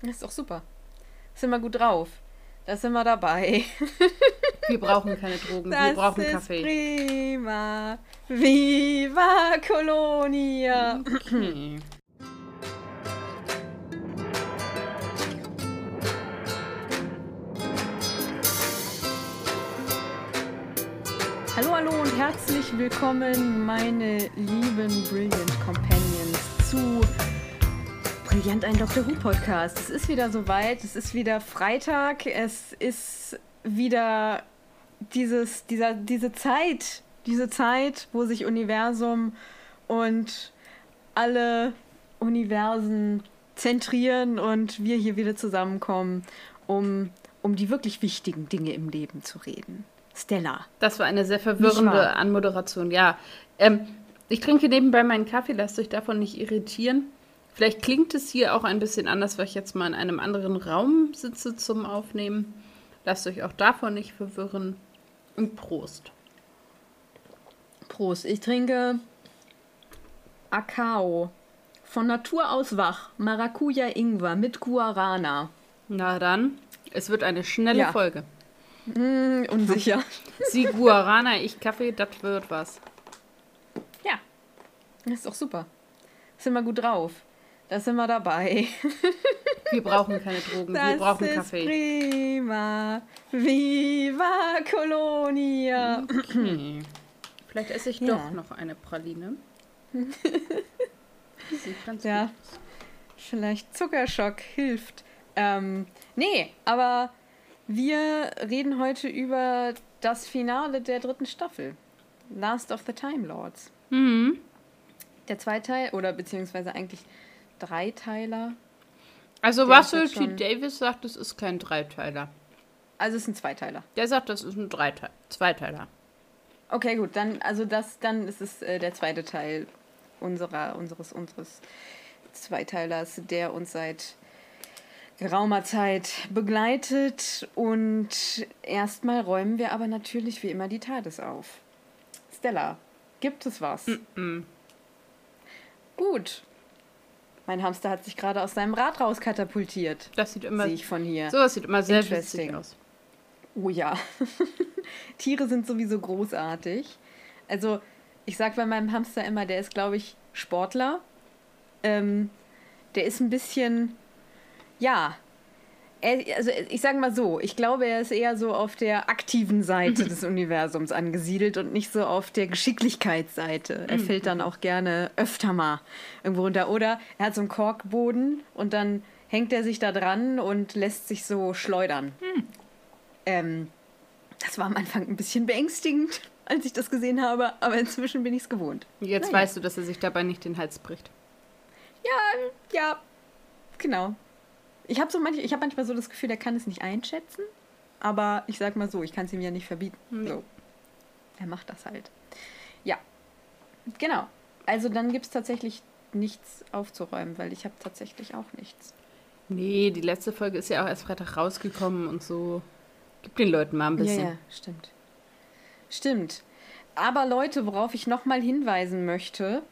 Das ist doch super. Sind wir gut drauf. Da sind wir dabei. Wir brauchen keine Drogen, das wir brauchen ist Kaffee. Prima. Viva Colonia. Okay. Hallo, hallo und herzlich willkommen, meine lieben Brilliant Companions, zu Brillant ein Dr. Who Podcast. Es ist wieder soweit, es ist wieder Freitag, es ist wieder dieses, dieser, diese Zeit, diese Zeit, wo sich Universum und alle Universen zentrieren und wir hier wieder zusammenkommen, um, um die wirklich wichtigen Dinge im Leben zu reden. Stella. Das war eine sehr verwirrende Anmoderation, ja. Ähm, ich trinke nebenbei meinen Kaffee, lasst euch davon nicht irritieren. Vielleicht klingt es hier auch ein bisschen anders, weil ich jetzt mal in einem anderen Raum sitze zum Aufnehmen. Lasst euch auch davon nicht verwirren. Und Prost. Prost. Ich trinke Akao. Von Natur aus wach. Maracuja Ingwer mit Guarana. Na dann, es wird eine schnelle Ja. Folge. Hm, unsicher. Sie Guarana, ich Kaffee, das wird was. ja. Das ist doch super. Sind wir gut drauf. Da sind wir dabei. Wir brauchen keine Drogen, wir Das brauchen ist Kaffee. prima. Viva Colonia. Okay. Vielleicht esse ich Ja. doch noch eine Praline. Sieht ganz Ja. gut aus. Vielleicht Zuckerschock hilft. Ähm, nee, aber wir reden heute über das Finale der dritten Staffel. Last of the Time Lords. Mhm. Der Zweiteil, oder beziehungsweise eigentlich Dreiteiler. Also ist Russell T. Davis sagt, es ist kein Dreiteiler. Also es sind Zweiteiler. Der sagt, das ist ein Dreite Zweiteiler. Okay, gut, dann, also das, dann ist es äh, der zweite Teil unserer, unseres, unseres Zweiteilers, der uns seit geraumer Zeit begleitet. Und erstmal räumen wir aber natürlich wie immer die TARDIS auf. Stella, gibt es was? Mm. Gut. Mein Hamster hat sich gerade aus seinem Rad rauskatapultiert. Das sieht immer, Sehe ich von hier. sowas sieht immer sehr witzig aus. Oh ja. Tiere sind sowieso großartig. Also, ich sag bei meinem Hamster immer, der ist, glaube ich, Sportler. Ähm, der ist ein bisschen, ja. Also, ich sage mal so, ich glaube, er ist eher so auf der aktiven Seite des Universums angesiedelt und nicht so auf der Geschicklichkeitsseite. Er fällt dann auch gerne öfter mal irgendwo runter. Oder er hat so einen Korkboden und dann hängt er sich da dran und lässt sich so schleudern. Ähm, das war am Anfang ein bisschen beängstigend, als ich das gesehen habe, aber inzwischen bin ich es gewohnt. Jetzt Naja. weißt du, dass er sich dabei nicht den Hals bricht. Ja, ja, genau. Ich habe so manch, ich hab manchmal so das Gefühl, er kann es nicht einschätzen, aber ich sag mal so, ich kann es ihm ja nicht verbieten. Nee. So. Er macht das halt. Ja, genau. Also dann gibt es tatsächlich nichts aufzuräumen, weil ich habe tatsächlich auch nichts. Nee, die letzte Folge ist ja auch erst Freitag rausgekommen und so. Gib den Leuten mal ein bisschen. Ja, ja, stimmt. Stimmt. Aber Leute, worauf ich nochmal hinweisen möchte,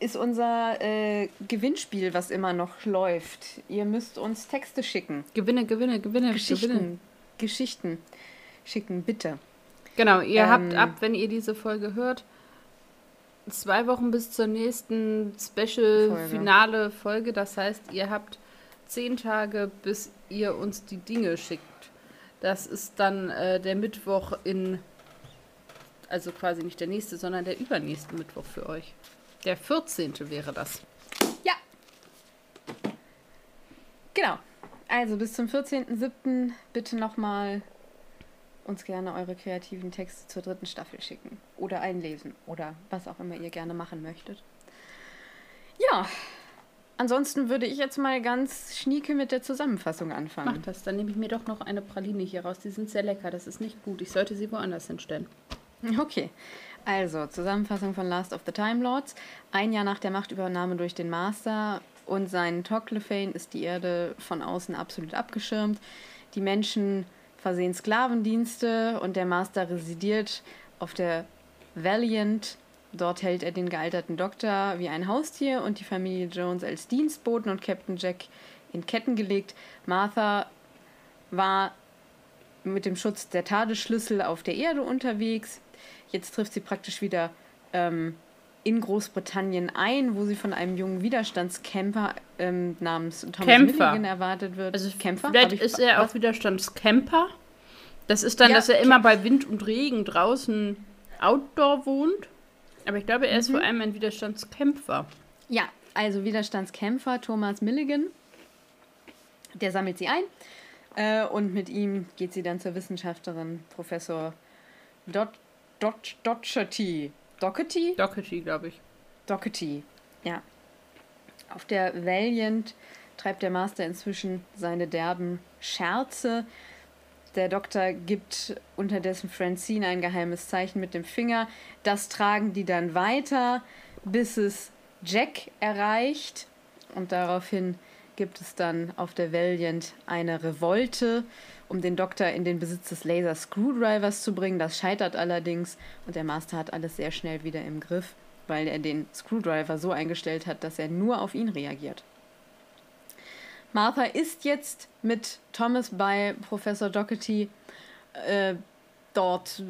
ist unser äh, Gewinnspiel, was immer noch läuft. Ihr müsst uns Texte schicken. Gewinne, gewinne, gewinne, gewinne. Geschichten. Geschichten schicken, bitte. Genau, ihr habt Ähm, ab, wenn ihr diese Folge hört, zwei Wochen bis zur nächsten Special-Finale Folge. Das heißt, ihr habt zehn Tage, bis ihr uns die Dinge schickt. Das ist dann äh, der Mittwoch in, also quasi nicht der nächste, sondern der übernächste Mittwoch für euch. Der 14. wäre das. Ja. Genau. Also bis zum 14.07. bitte nochmal uns gerne eure kreativen Texte zur dritten Staffel schicken. Oder einlesen. Oder was auch immer ihr gerne machen möchtet. Ja. Ansonsten würde ich jetzt mal ganz schnieke mit der Zusammenfassung anfangen. Macht das, dann nehme ich mir doch noch eine Praline hier raus. Die sind sehr lecker, das ist nicht gut. Ich sollte sie woanders hinstellen. Okay. Also, Zusammenfassung von Last of the Time Lords. Ein Jahr nach der Machtübernahme durch den Master und seinen Toclefane ist die Erde von außen absolut abgeschirmt. Die Menschen versehen Sklavendienste und der Master residiert auf der Valiant. Dort hält er den gealterten Doktor wie ein Haustier und die Familie Jones als Dienstboten und Captain Jack in Ketten gelegt. Martha war mit dem Schutz der Tadesschlüssel auf der Erde unterwegs. Jetzt trifft sie praktisch wieder ähm, in Großbritannien ein, wo sie von einem jungen Widerstandskämpfer ähm, namens Thomas Kämpfer. Milligan erwartet wird. Also Kämpfer? Vielleicht ist er auch Widerstandscamper. Das ist dann, ja, dass er immer bei Wind und Regen draußen outdoor wohnt. Aber ich glaube, er ist mhm. vor allem ein Widerstandskämpfer. Ja, also Widerstandskämpfer Thomas Milligan. Der sammelt sie ein. Äh, und mit ihm geht sie dann zur Wissenschaftlerin Professor Dot, Dot, Docherty. Doherty? Doherty, glaube ich. Doherty, ja. Auf der Valiant treibt der Master inzwischen seine derben Scherze. Der Doktor gibt unterdessen Francine ein geheimes Zeichen mit dem Finger. Das tragen die dann weiter, bis es Jack erreicht. Und daraufhin gibt es dann auf der Valiant eine Revolte, um den Doktor in den Besitz des Laser Screwdrivers zu bringen. Das scheitert allerdings und der Master hat alles sehr schnell wieder im Griff, weil er den Screwdriver so eingestellt hat, dass er nur auf ihn reagiert. Martha ist jetzt mit Thomas bei Professor Doherty. Äh, dort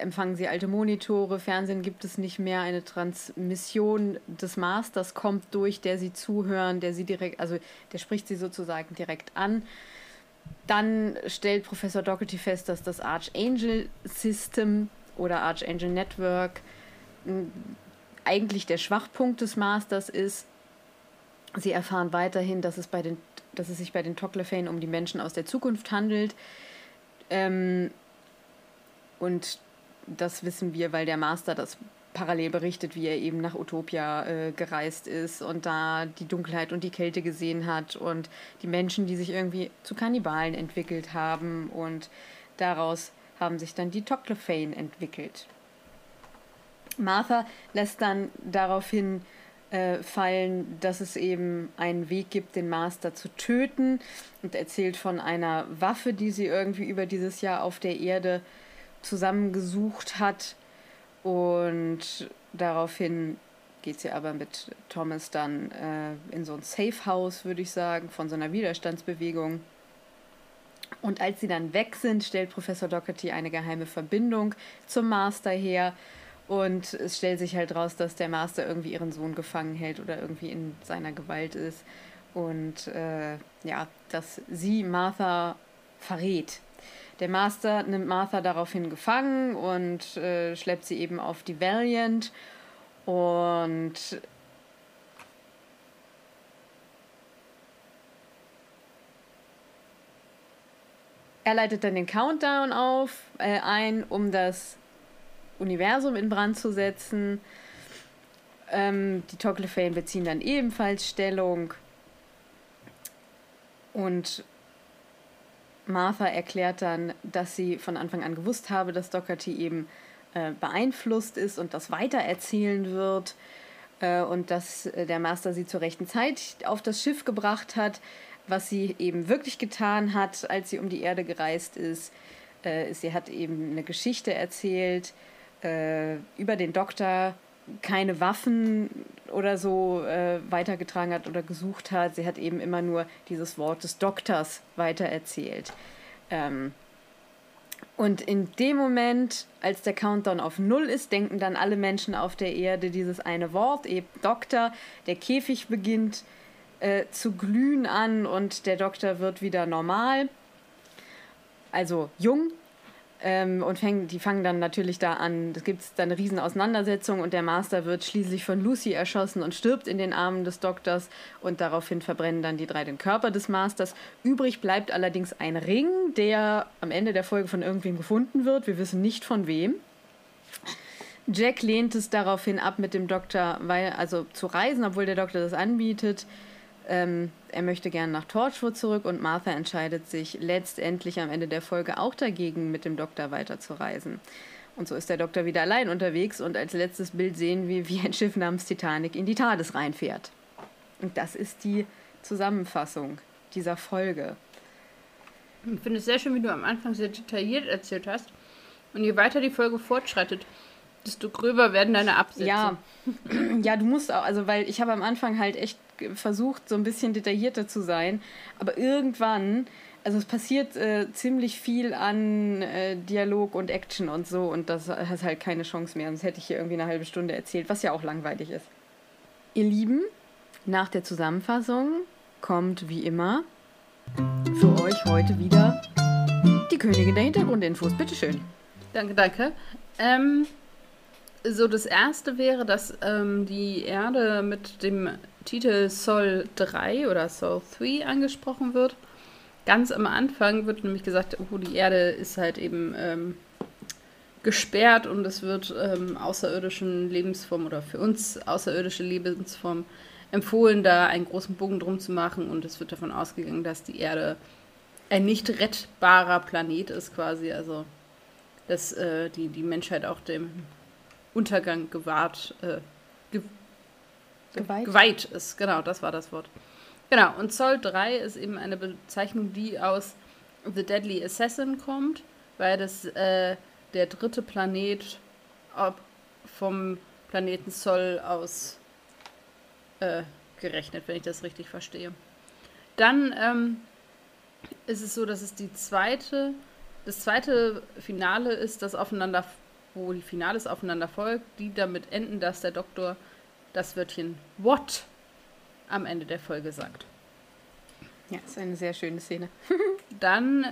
empfangen sie alte Monitore, Fernsehen gibt es nicht mehr, eine Transmission des Masters kommt durch, der sie zuhören, der sie direkt, also der spricht sie sozusagen direkt an. Dann stellt Professor Doherty fest, dass das Archangel System oder Archangel Network eigentlich der Schwachpunkt des Masters ist. Sie erfahren weiterhin, dass es, bei den, dass es sich bei den Toclefane um die Menschen aus der Zukunft handelt. Ähm, und das wissen wir, weil der Master das parallel berichtet, wie er eben nach Utopia äh, gereist ist und da die Dunkelheit und die Kälte gesehen hat und die Menschen, die sich irgendwie zu Kannibalen entwickelt haben und daraus haben sich dann die Toclefane entwickelt. Martha lässt dann daraufhin äh, fallen, dass es eben einen Weg gibt, den Master zu töten und erzählt von einer Waffe, die sie irgendwie über dieses Jahr auf der Erde zusammengesucht hat. Und daraufhin geht sie aber mit Thomas dann äh, in so ein Safe House, würde ich sagen, von so einer Widerstandsbewegung. Und als sie dann weg sind, stellt Professor Doherty eine geheime Verbindung zum Master her. Und es stellt sich halt raus, dass der Master irgendwie ihren Sohn gefangen hält oder irgendwie in seiner Gewalt ist. Und äh, ja, dass sie Martha verrät. Der Master nimmt Martha daraufhin gefangen und äh, schleppt sie eben auf die Valiant. Und er leitet dann den Countdown auf, äh, ein, um das Universum in Brand zu setzen. Ähm, die Toclefane beziehen dann ebenfalls Stellung. Und Martha erklärt dann, dass sie von Anfang an gewusst habe, dass Doherty eben äh, beeinflusst ist und das weitererzählen wird äh, und dass äh, der Master sie zur rechten Zeit auf das Schiff gebracht hat. Was sie eben wirklich getan hat, als sie um die Erde gereist ist, äh, sie hat eben eine Geschichte erzählt äh, über den Doktor, keine Waffen oder so äh, weitergetragen hat oder gesucht hat. Sie hat eben immer nur dieses Wort des Doktors weitererzählt. Ähm, und in dem Moment, als der Countdown auf Null ist, denken dann alle Menschen auf der Erde dieses eine Wort, eben Doktor. Der Käfig beginnt äh, zu glühen an und der Doktor wird wieder normal. Also jung, ähm, und fäng, die fangen dann natürlich da an. Es gibt dann eine riesen Auseinandersetzung und der Master wird schließlich von Lucy erschossen und stirbt in den Armen des Doktors und daraufhin verbrennen dann die drei den Körper des Masters. Übrig bleibt allerdings ein Ring, der am Ende der Folge von irgendwem gefunden wird. Wir wissen nicht von wem. Jack lehnt es daraufhin ab, mit dem Doktor weil, also zu reisen, obwohl der Doktor das anbietet. Ähm, er möchte gerne nach Torchwood zurück und Martha entscheidet sich letztendlich am Ende der Folge auch dagegen, mit dem Doktor weiterzureisen. Und so ist der Doktor wieder allein unterwegs und als letztes Bild sehen wir, wie ein Schiff namens Titanic in die TARDIS reinfährt. Und das ist die Zusammenfassung dieser Folge. Ich finde es sehr schön, wie du am Anfang sehr detailliert erzählt hast. Und je weiter die Folge fortschreitet, desto gröber werden deine Absätze. Ja, ja du musst auch, also weil ich habe am Anfang halt echt versucht, so ein bisschen detaillierter zu sein. Aber irgendwann, also es passiert äh, ziemlich viel an äh, Dialog und Action und so und das hat halt keine Chance mehr. Sonst hätte ich hier irgendwie eine halbe Stunde erzählt, was ja auch langweilig ist. Ihr Lieben, nach der Zusammenfassung kommt wie immer für euch heute wieder die Königin der Hintergrundinfos. Bitteschön. Danke, danke. Ähm, so, das erste wäre, dass ähm, die Erde mit dem Titel Sol 3 oder Sol 3 angesprochen wird. Ganz am Anfang wird nämlich gesagt, oh, die Erde ist halt eben ähm, gesperrt und es wird ähm, außerirdischen Lebensformen oder für uns außerirdische Lebensformen empfohlen, da einen großen Bogen drum zu machen und es wird davon ausgegangen, dass die Erde ein nicht rettbarer Planet ist quasi, also dass äh, die, die Menschheit auch dem Untergang gewahrt, äh, geweiht. geweiht ist. Genau, das war das Wort. Genau, und Zoll 3 ist eben eine Bezeichnung, die aus The Deadly Assassin kommt, weil das äh, der dritte Planet vom Planeten Sol aus äh, gerechnet, wenn ich das richtig verstehe. Dann ähm, ist es so, dass es die zweite, das zweite Finale ist, das aufeinander, wo die Finales aufeinander folgt, die damit enden, dass der Doktor das Wörtchen What am Ende der Folge sagt. Ja, ist eine sehr schöne Szene. Dann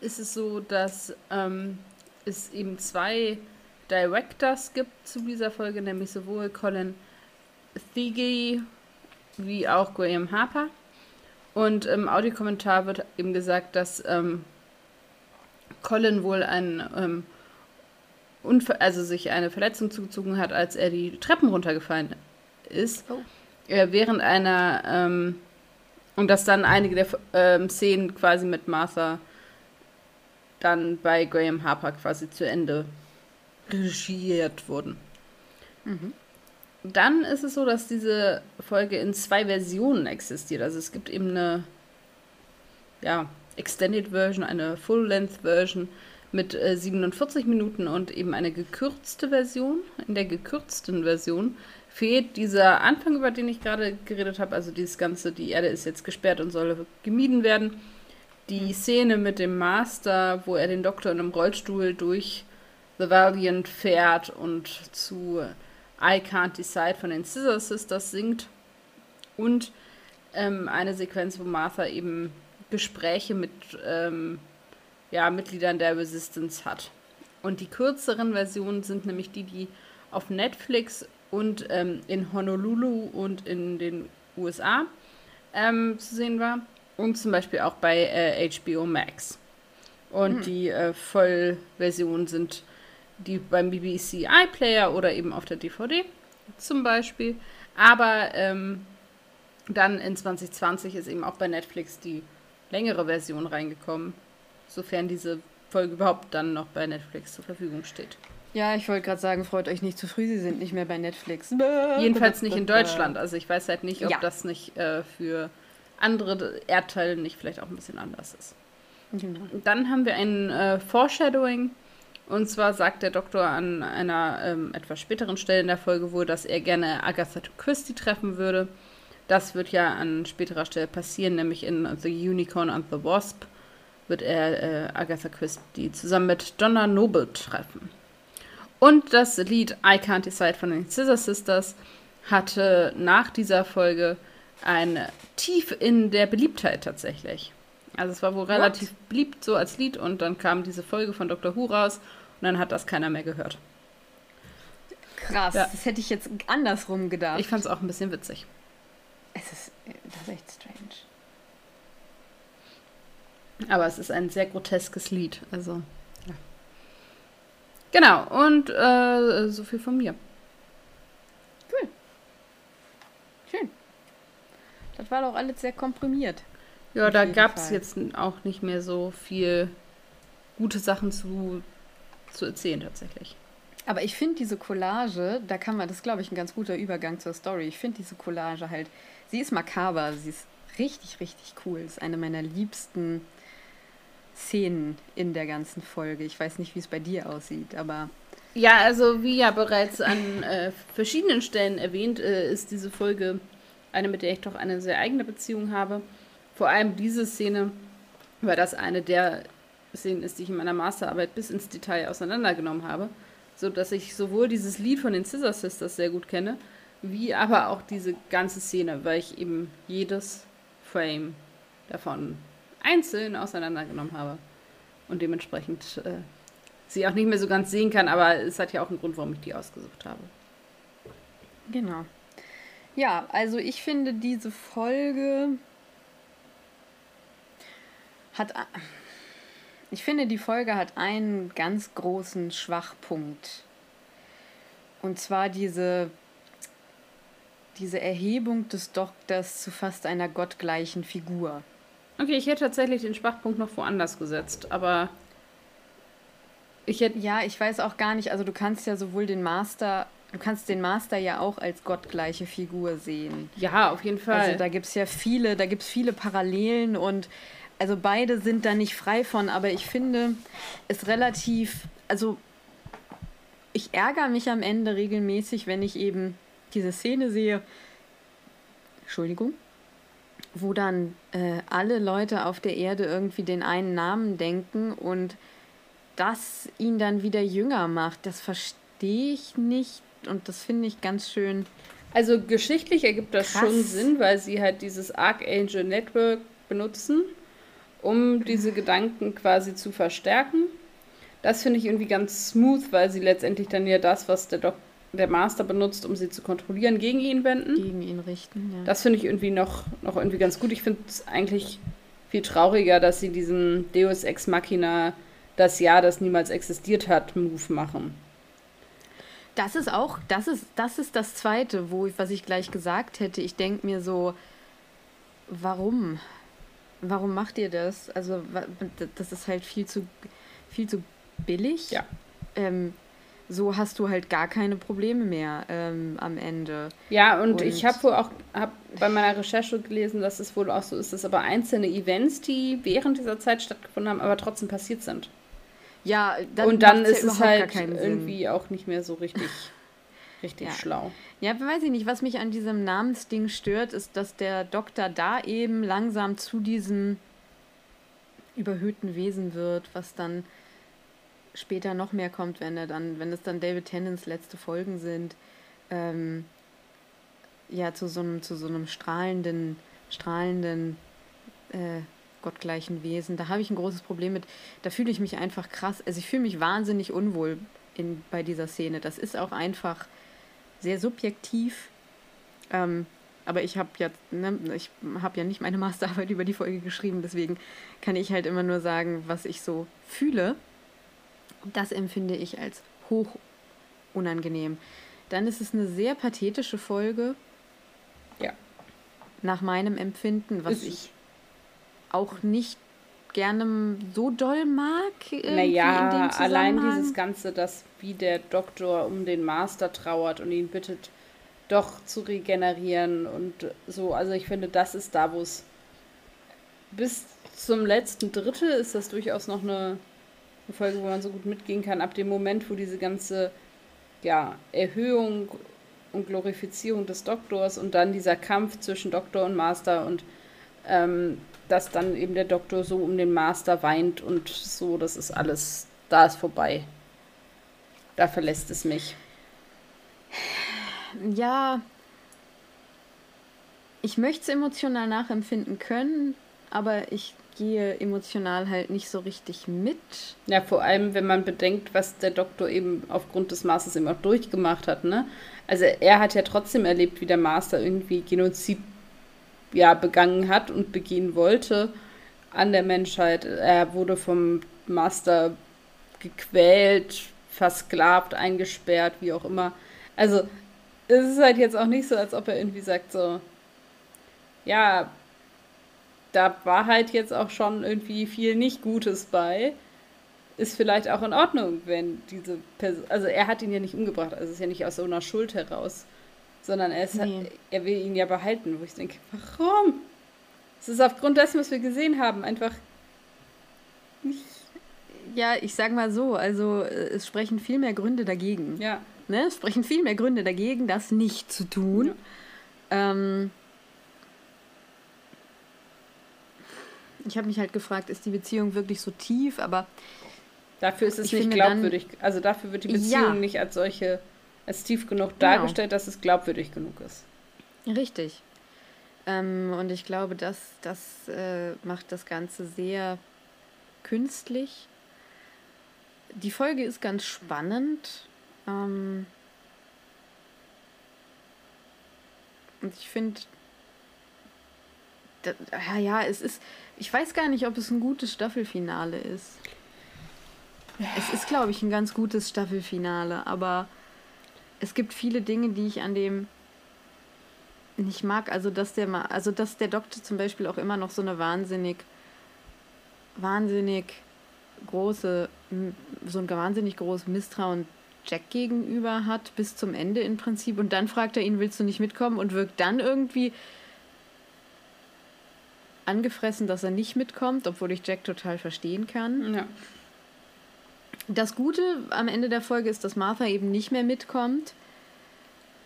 ist es so, dass ähm, es eben zwei Directors gibt zu dieser Folge, nämlich sowohl Colin Thiggy wie auch Graham Harper. Und im Audiokommentar wird eben gesagt, dass ähm, Colin wohl ein ähm, Unfall, also sich eine Verletzung zugezogen hat, als er die Treppen runtergefallen ist. Oh. Äh, während einer ähm, und dass dann einige der ähm, Szenen quasi mit Martha dann bei Graham Harper quasi zu Ende regiert wurden. Mhm. Dann ist es so, dass diese Folge in zwei Versionen existiert. Also es gibt eben eine ja, Extended Version, eine Full-Length Version mit äh, 47 Minuten und eben eine gekürzte Version. In der gekürzten Version fehlt dieser Anfang, über den ich gerade geredet habe. Also dieses Ganze, die Erde ist jetzt gesperrt und soll gemieden werden. Die Szene mit dem Master, wo er den Doktor in einem Rollstuhl durch The Valiant fährt und zu I Can't Decide von den Scissor Sisters singt. Und ähm, eine Sequenz, wo Martha eben Gespräche mit ähm, ja, Mitgliedern der Resistance hat. Und die kürzeren Versionen sind nämlich die, die auf Netflix und ähm, in Honolulu und in den USA ähm, zu sehen war. Und zum Beispiel auch bei äh, HBO Max. Und hm. die äh, Vollversionen sind die beim BBC iPlayer oder eben auf der DVD zum Beispiel. Aber ähm, dann in 2020 ist eben auch bei Netflix die längere Version reingekommen, sofern diese Folge überhaupt dann noch bei Netflix zur Verfügung steht. Ja, ich wollte gerade sagen, freut euch nicht zu früh, sie sind nicht mehr bei Netflix. Jedenfalls nicht in Deutschland. Also ich weiß halt nicht, ob ja. das nicht äh, für andere Erdteile nicht vielleicht auch ein bisschen anders ist. Genau. Dann haben wir ein äh, Foreshadowing und zwar sagt der Doktor an einer ähm, etwas späteren Stelle in der Folge wohl, dass er gerne Agatha Christie treffen würde. Das wird ja an späterer Stelle passieren, nämlich in The Unicorn and the Wasp wird er äh, Agatha Christie zusammen mit Donna Noble treffen. Und das Lied I Can't Decide von den Scissor Sisters hatte nach dieser Folge ein Tief in der Beliebtheit tatsächlich. Also es war wohl What? relativ beliebt so als Lied und dann kam diese Folge von Dr. Who raus und dann hat das keiner mehr gehört. Krass, ja. das hätte ich jetzt andersrum gedacht. Ich fand es auch ein bisschen witzig. Es ist, das ist echt strange. Aber es ist ein sehr groteskes Lied. Also. Genau, und äh, so viel von mir. Cool. Schön. Das war doch alles sehr komprimiert. Ja, da gab es jetzt auch nicht mehr so viel gute Sachen zu zu erzählen tatsächlich. Aber ich finde diese Collage, da kann man, das ist glaube ich ein ganz guter Übergang zur Story. Ich finde diese Collage halt, sie ist makaber, sie ist richtig, richtig cool. Ist eine meiner liebsten Szenen in der ganzen Folge. Ich weiß nicht, wie es bei dir aussieht, aber. Ja, also wie ja bereits an äh, verschiedenen Stellen erwähnt, äh, ist diese Folge eine, mit der ich doch eine sehr eigene Beziehung habe. Vor allem diese Szene, weil das eine der Szenen ist, die ich in meiner Masterarbeit bis ins Detail auseinandergenommen habe, so dass ich sowohl dieses Lied von den Scissor Sisters sehr gut kenne, wie aber auch diese ganze Szene, weil ich eben jedes Frame davon einzeln auseinandergenommen habe und dementsprechend äh, sie auch nicht mehr so ganz sehen kann, aber es hat ja auch einen Grund, warum ich die ausgesucht habe. Genau. Ja, also ich finde diese Folge hat ich finde die Folge hat einen ganz großen Schwachpunkt. Und zwar diese diese Erhebung des Doktors zu fast einer gottgleichen Figur. Okay, ich hätte tatsächlich den Schwachpunkt noch woanders gesetzt, aber ich hätte. Ja, ich weiß auch gar nicht, also du kannst ja sowohl den Master, du kannst den Master ja auch als gottgleiche Figur sehen. Ja, auf jeden Fall. Also da gibt es ja viele, da gibt es viele Parallelen und also beide sind da nicht frei von, aber ich finde es relativ, also ich ärgere mich am Ende regelmäßig, wenn ich eben diese Szene sehe, Entschuldigung, wo dann äh, alle Leute auf der Erde irgendwie den einen Namen denken und das ihn dann wieder jünger macht, das verstehe ich nicht und das finde ich ganz schön. Also geschichtlich ergibt das krass. schon Sinn, weil sie halt dieses Archangel Network benutzen, um diese Gedanken quasi zu verstärken. Das finde ich irgendwie ganz smooth, weil sie letztendlich dann ja das, was der Doktor der Master benutzt, um sie zu kontrollieren, gegen ihn wenden. Gegen ihn richten, ja. Das finde ich irgendwie noch, noch irgendwie ganz gut. Ich finde es eigentlich viel trauriger, dass sie diesen Deus Ex Machina, das Jahr, das niemals existiert hat, Move machen. Das ist auch, das ist, das ist das Zweite, wo ich, was ich gleich gesagt hätte. Ich denke mir so, warum? Warum macht ihr das? Also, das ist halt viel zu, viel zu billig. Ja. Ähm, so hast du halt gar keine Probleme mehr ähm, am Ende. Ja, und, und ich habe wohl auch hab bei meiner Recherche gelesen, dass es wohl auch so ist, dass aber einzelne Events, die während dieser Zeit stattgefunden haben, aber trotzdem passiert sind. Ja, dann und dann ist ja es halt irgendwie auch nicht mehr so richtig, richtig ja. schlau. Ja, weiß ich nicht. Was mich an diesem Namensding stört, ist, dass der Doktor da eben langsam zu diesem überhöhten Wesen wird, was dann später noch mehr kommt, wenn er dann, wenn es dann David Tennants letzte Folgen sind, ähm, ja, zu so einem, zu so einem strahlenden, strahlenden, äh, gottgleichen Wesen. Da habe ich ein großes Problem mit. Da fühle ich mich einfach krass. Also ich fühle mich wahnsinnig unwohl in, bei dieser Szene. Das ist auch einfach sehr subjektiv. Ähm, aber ich habe ja, ne, ich habe ja nicht meine Masterarbeit über die Folge geschrieben, deswegen kann ich halt immer nur sagen, was ich so fühle. Das empfinde ich als hoch unangenehm. Dann ist es eine sehr pathetische Folge. Ja. Nach meinem Empfinden, was ist ich auch nicht gerne so doll mag. Naja, allein dieses Ganze, dass wie der Doktor um den Master trauert und ihn bittet, doch zu regenerieren und so. Also ich finde, das ist da, wo es bis zum letzten Drittel ist das durchaus noch eine eine Folge, wo man so gut mitgehen kann, ab dem Moment, wo diese ganze ja, Erhöhung und Glorifizierung des Doktors und dann dieser Kampf zwischen Doktor und Master und ähm, dass dann eben der Doktor so um den Master weint und so, das ist alles, da ist vorbei. Da verlässt es mich. Ja, ich möchte es emotional nachempfinden können, aber ich gehe emotional halt nicht so richtig mit. Ja, vor allem, wenn man bedenkt, was der Doktor eben aufgrund des Masters eben auch durchgemacht hat, ne? Also er hat ja trotzdem erlebt, wie der Master irgendwie Genozid ja, begangen hat und begehen wollte an der Menschheit. Er wurde vom Master gequält, versklavt, eingesperrt, wie auch immer. Also es ist halt jetzt auch nicht so, als ob er irgendwie sagt so, ja, da war halt jetzt auch schon irgendwie viel nicht Gutes bei. Ist vielleicht auch in Ordnung, wenn diese Person. Also er hat ihn ja nicht umgebracht, also es ist ja nicht aus so einer Schuld heraus. Sondern er, ist, nee. er will ihn ja behalten, wo ich denke, warum? Es ist aufgrund dessen, was wir gesehen haben, einfach nicht. Ja, ich sag mal so, also es sprechen viel mehr Gründe dagegen. Ja. Ne? Es sprechen viel mehr Gründe dagegen, das nicht zu tun. Ja. Ähm, Ich habe mich halt gefragt, ist die Beziehung wirklich so tief, aber. Dafür ist es nicht glaubwürdig. Dann, also dafür wird die Beziehung ja. nicht als solche, als tief genug genau. dargestellt, dass es glaubwürdig genug ist. Richtig. Ähm, und ich glaube, das, das äh, macht das Ganze sehr künstlich. Die Folge ist ganz spannend. Ähm, und ich finde, ja, ja, es ist, ich weiß gar nicht, ob es ein gutes Staffelfinale ist. Es ist, glaube ich, ein ganz gutes Staffelfinale, aber es gibt viele Dinge, die ich an dem nicht mag. Also, dass der mal, also dass der Doktor zum Beispiel auch immer noch so eine wahnsinnig, wahnsinnig große, so ein wahnsinnig großes Misstrauen Jack gegenüber hat, bis zum Ende im Prinzip. Und dann fragt er ihn, willst du nicht mitkommen? Und wirkt dann irgendwie angefressen, dass er nicht mitkommt, obwohl ich Jack total verstehen kann. Ja. Das Gute am Ende der Folge ist, dass Martha eben nicht mehr mitkommt.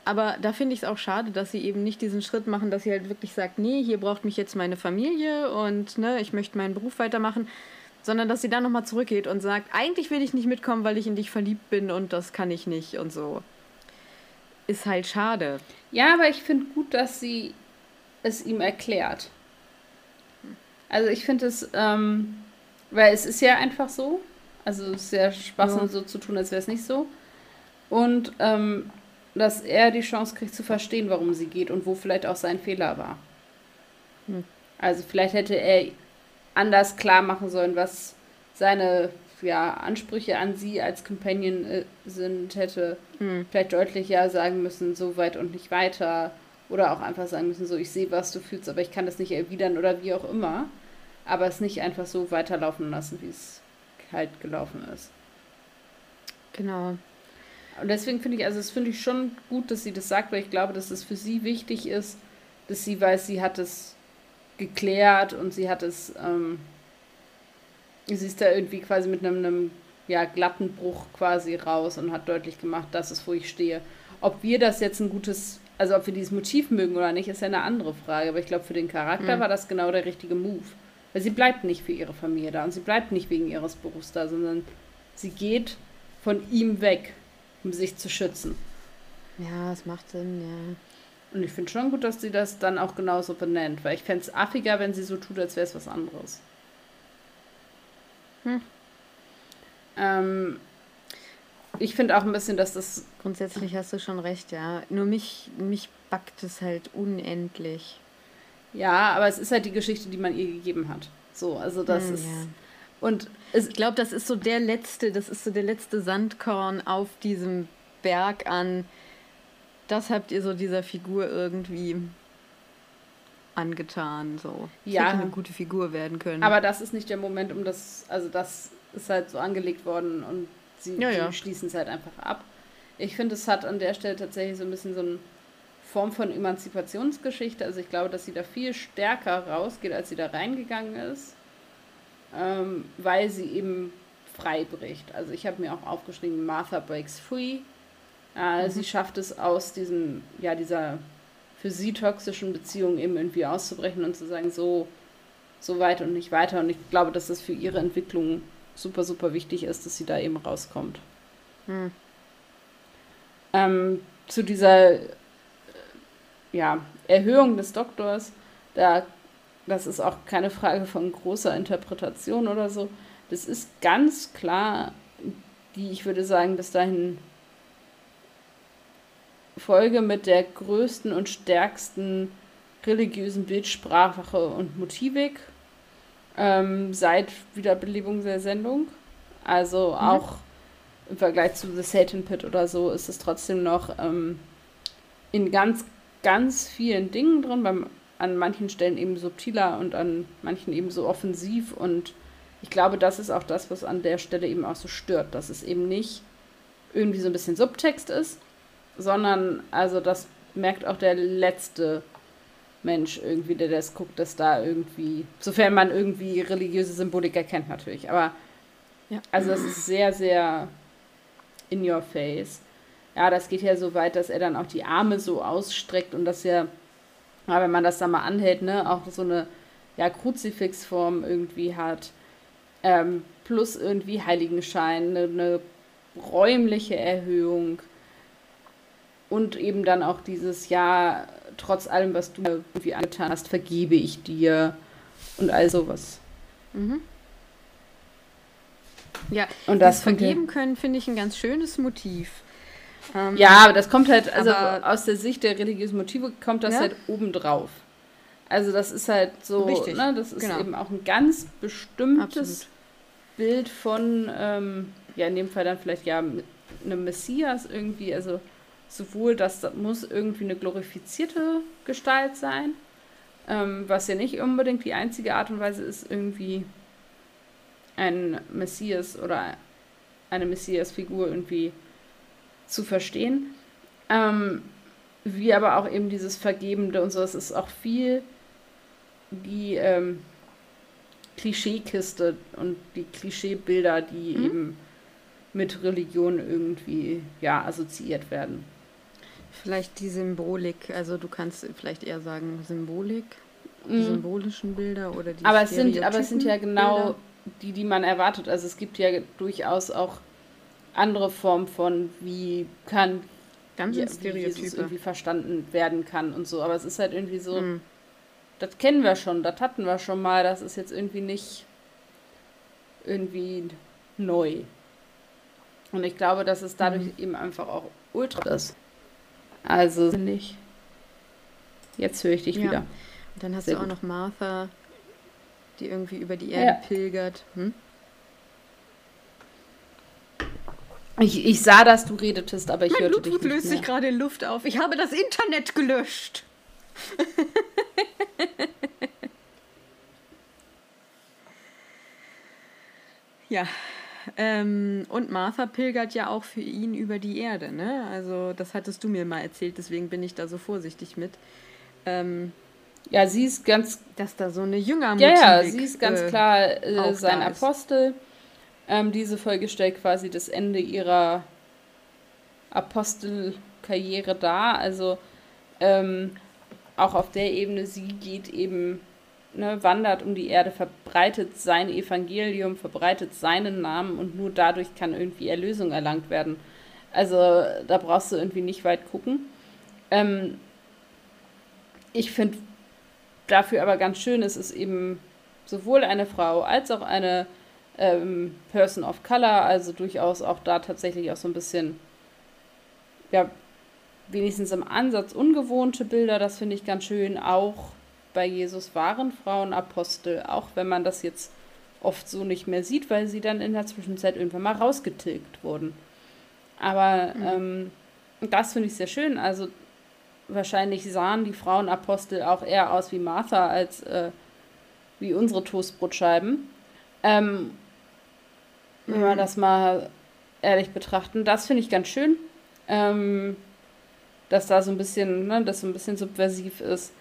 Aber da finde ich es auch schade, dass sie eben nicht diesen Schritt machen, dass sie halt wirklich sagt, nee, hier braucht mich jetzt meine Familie und ne, ich möchte meinen Beruf weitermachen, sondern dass sie dann nochmal zurückgeht und sagt, eigentlich will ich nicht mitkommen, weil ich in dich verliebt bin und das kann ich nicht und so. Ist halt schade. Ja, aber ich finde gut, dass sie es ihm erklärt. Also ich finde es, ähm, weil es ist ja einfach so. Also es ist ja Spaß, ja. so zu tun, als wäre es nicht so. Und ähm, dass er die Chance kriegt zu verstehen, warum sie geht und wo vielleicht auch sein Fehler war. Hm. Also vielleicht hätte er anders klar machen sollen, was seine ja, Ansprüche an sie als Companion äh, sind, hätte hm. vielleicht deutlicher sagen müssen, so weit und nicht weiter. Oder auch einfach sagen müssen, so ich sehe, was du fühlst, aber ich kann das nicht erwidern oder wie auch immer. Aber es nicht einfach so weiterlaufen lassen, wie es halt gelaufen ist. Genau. Und deswegen finde ich, also das finde ich schon gut, dass sie das sagt, weil ich glaube, dass es für sie wichtig ist, dass sie weiß, sie hat es geklärt und sie hat es, ähm, sie ist da irgendwie quasi mit einem, einem ja, glatten Bruch quasi raus und hat deutlich gemacht, das ist, wo ich stehe. Ob wir das jetzt ein gutes, also ob wir dieses Motiv mögen oder nicht, ist ja eine andere Frage. Aber ich glaube, für den Charakter mhm. war das genau der richtige Move. Weil sie bleibt nicht für ihre Familie da und sie bleibt nicht wegen ihres Berufs da, sondern sie geht von ihm weg um sich zu schützen. Ja, es macht Sinn, ja. Und ich finde schon gut, dass sie das dann auch genauso benennt, weil ich fände es affiger, wenn sie so tut, als wäre es was anderes. Hm. Ähm, ich finde auch ein bisschen, dass das. Grundsätzlich hast du schon recht, ja. Nur mich, mich backt es halt unendlich. Ja, aber es ist halt die Geschichte, die man ihr gegeben hat. So, also das hm, ist. Ja. Und ich glaube, das ist so der letzte, das ist so der letzte Sandkorn auf diesem Berg an. Das habt ihr so dieser Figur irgendwie angetan, so. Ja. Hätte eine gute Figur werden können. Aber das ist nicht der Moment, um das, also das ist halt so angelegt worden und sie, ja, ja. schließen es halt einfach ab. Ich finde, es hat an der Stelle tatsächlich so ein bisschen so eine Form von Emanzipationsgeschichte. Also ich glaube, dass sie da viel stärker rausgeht, als sie da reingegangen ist ähm, weil sie eben frei bricht. Also ich habe mir auch aufgeschrieben, Martha breaks free. Äh, mhm. Sie schafft es aus diesem, ja, dieser für sie toxischen Beziehung eben irgendwie auszubrechen und zu sagen, so, so weit und nicht weiter. Und ich glaube, dass das für ihre Entwicklung super, super wichtig ist, dass sie da eben rauskommt. Mhm. Ähm, zu dieser ja, Erhöhung des Doktors, da das ist auch keine Frage von großer Interpretation oder so. Das ist ganz klar die, ich würde sagen, bis dahin Folge mit der größten und stärksten religiösen Bildsprache und Motivik ähm, seit Wiederbelebung der Sendung. Also mhm. auch im Vergleich zu The Satan Pit oder so ist es trotzdem noch ähm, in ganz, ganz vielen Dingen drin. Beim an manchen Stellen eben subtiler und an manchen eben so offensiv. Und ich glaube, das ist auch das, was an der Stelle eben auch so stört, dass es eben nicht irgendwie so ein bisschen Subtext ist, sondern also das merkt auch der letzte Mensch irgendwie, der das guckt, dass da irgendwie, sofern man irgendwie religiöse Symbolik erkennt natürlich, aber ja. also das ist sehr, sehr in your face. Ja, das geht ja so weit, dass er dann auch die Arme so ausstreckt und das ja aber wenn man das da mal anhält, ne, auch so eine ja, Kruzifixform irgendwie hat, ähm, plus irgendwie Heiligenschein, eine, eine räumliche Erhöhung und eben dann auch dieses Ja, trotz allem, was du mir irgendwie angetan hast, vergebe ich dir und all sowas. Mhm. Ja, und das, das vergeben können, finde ich ein ganz schönes Motiv. Ähm, ja, aber das kommt halt, also aus der Sicht der religiösen Motive kommt das ja? halt obendrauf. Also das ist halt so, Richtig, ne, das ist genau. eben auch ein ganz bestimmtes Absolut. Bild von, ähm, ja in dem Fall dann vielleicht ja einem Messias irgendwie, also sowohl das, das muss irgendwie eine glorifizierte Gestalt sein, ähm, was ja nicht unbedingt die einzige Art und Weise ist, irgendwie ein Messias oder eine Messias-Figur irgendwie zu verstehen. Ähm, wie aber auch eben dieses Vergebende und so, es ist auch viel die ähm, Klischeekiste und die Klischeebilder, die mhm. eben mit Religion irgendwie ja assoziiert werden. Vielleicht die Symbolik, also du kannst vielleicht eher sagen Symbolik, die mhm. symbolischen Bilder oder die Aber es sind aber es sind ja genau Bilder. die, die man erwartet. Also es gibt ja durchaus auch andere Formen von wie kann Ganz ja, wie Jesus irgendwie verstanden werden kann und so. Aber es ist halt irgendwie so, mhm. das kennen wir schon, das hatten wir schon mal, das ist jetzt irgendwie nicht irgendwie neu. Und ich glaube, dass es dadurch mhm. eben einfach auch ultra ist. Also nicht. Jetzt höre ich dich ja. wieder. Und dann hast Sehr du auch gut. noch Martha, die irgendwie über die Erde ja. pilgert. Hm? Ich, ich sah, dass du redetest, aber ich mein hörte Bluetooth dich nicht löst mehr. sich gerade in Luft auf. Ich habe das Internet gelöscht. ja. Ähm, und Martha pilgert ja auch für ihn über die Erde, ne? Also das hattest du mir mal erzählt, deswegen bin ich da so vorsichtig mit. Ähm, ja, sie ist ganz... Dass da so eine Jünger Ja, ja, sie ist ganz äh, klar äh, sein Apostel. Ist. Ähm, diese Folge stellt quasi das Ende ihrer Apostelkarriere dar. Also ähm, auch auf der Ebene, sie geht eben, ne, wandert um die Erde, verbreitet sein Evangelium, verbreitet seinen Namen und nur dadurch kann irgendwie Erlösung erlangt werden. Also da brauchst du irgendwie nicht weit gucken. Ähm, ich finde dafür aber ganz schön, es ist eben sowohl eine Frau als auch eine ähm, Person of Color, also durchaus auch da tatsächlich auch so ein bisschen, ja, wenigstens im Ansatz ungewohnte Bilder, das finde ich ganz schön. Auch bei Jesus waren Frauen Apostel, auch wenn man das jetzt oft so nicht mehr sieht, weil sie dann in der Zwischenzeit irgendwann mal rausgetilgt wurden. Aber mhm. ähm, das finde ich sehr schön. Also wahrscheinlich sahen die Frauenapostel auch eher aus wie Martha als äh, wie unsere Toastbrotscheiben. Ähm, wenn wir das mal ehrlich betrachten. Das finde ich ganz schön, ähm, dass da so ein bisschen, ne, das so ein bisschen subversiv ist.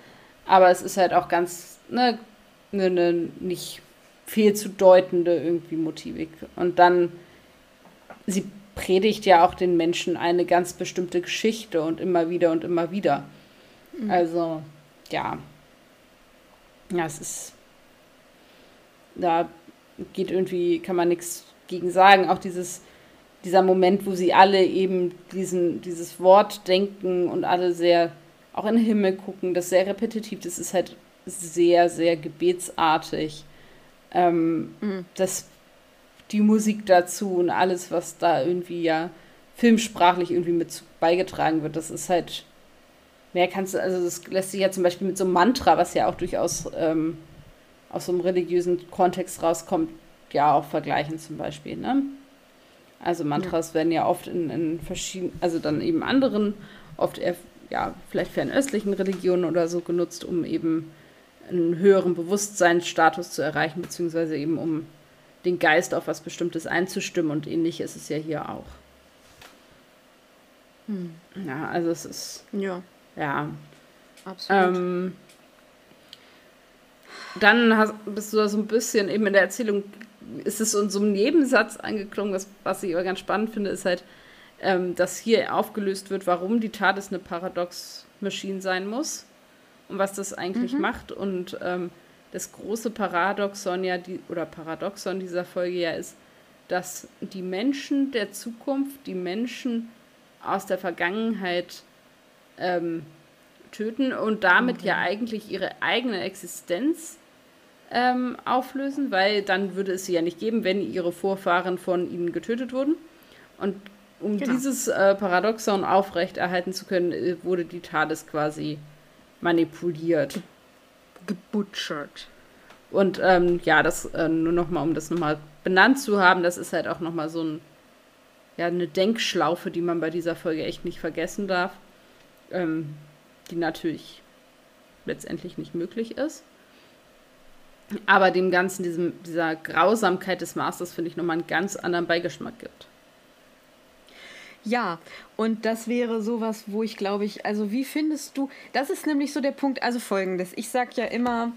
Aber es ist halt auch ganz, ne, ne, ne nicht viel zu deutende irgendwie Motivik. Und dann, sie predigt ja auch den Menschen eine ganz bestimmte Geschichte und immer wieder und immer wieder. Mhm. Also, ja. Ja, es ist. Da geht irgendwie, kann man nichts gegen sagen. Auch dieses, dieser Moment, wo sie alle eben diesen, dieses Wort denken und alle sehr auch in den Himmel gucken, das ist sehr repetitiv, das ist halt sehr, sehr gebetsartig. Ähm, mhm. das, die Musik dazu und alles, was da irgendwie ja filmsprachlich irgendwie mit beigetragen wird, das ist halt mehr kannst du, also das lässt sich ja zum Beispiel mit so einem Mantra, was ja auch durchaus ähm, aus so einem religiösen Kontext rauskommt, ja auch vergleichen zum Beispiel. Ne? Also Mantras ja. werden ja oft in, in verschiedenen, also dann eben anderen, oft eher, ja, vielleicht fernöstlichen Religionen oder so genutzt, um eben einen höheren Bewusstseinsstatus zu erreichen, beziehungsweise eben um den Geist auf was Bestimmtes einzustimmen und ähnlich ist es ja hier auch. Hm. Ja, also es ist. Ja. Ja. Absolut. Ähm, dann hast, bist du da so ein bisschen eben in der Erzählung ist es in so einem Nebensatz angeklungen, was, was ich aber ganz spannend finde, ist halt, ähm, dass hier aufgelöst wird, warum die TARDIS eine Paradox-Maschine sein muss und was das eigentlich mhm. macht. Und ähm, das große Paradoxon ja, die, oder Paradoxon dieser Folge ja ist, dass die Menschen der Zukunft, die Menschen aus der Vergangenheit ähm, töten und damit okay. ja eigentlich ihre eigene Existenz ähm, auflösen, weil dann würde es sie ja nicht geben, wenn ihre Vorfahren von ihnen getötet wurden. Und um genau. dieses äh, Paradoxon aufrechterhalten zu können, äh, wurde die TARDIS quasi manipuliert. Gebutschert. Und ähm, ja, das äh, nur nochmal, um das nochmal benannt zu haben, das ist halt auch nochmal so ein, ja, eine Denkschlaufe, die man bei dieser Folge echt nicht vergessen darf. Ähm, die natürlich letztendlich nicht möglich ist. Aber dem Ganzen, diesem, dieser Grausamkeit des Masters, finde ich, nochmal einen ganz anderen Beigeschmack gibt. Ja, und das wäre sowas, wo ich glaube ich, also wie findest du, das ist nämlich so der Punkt, also folgendes, ich sag ja immer,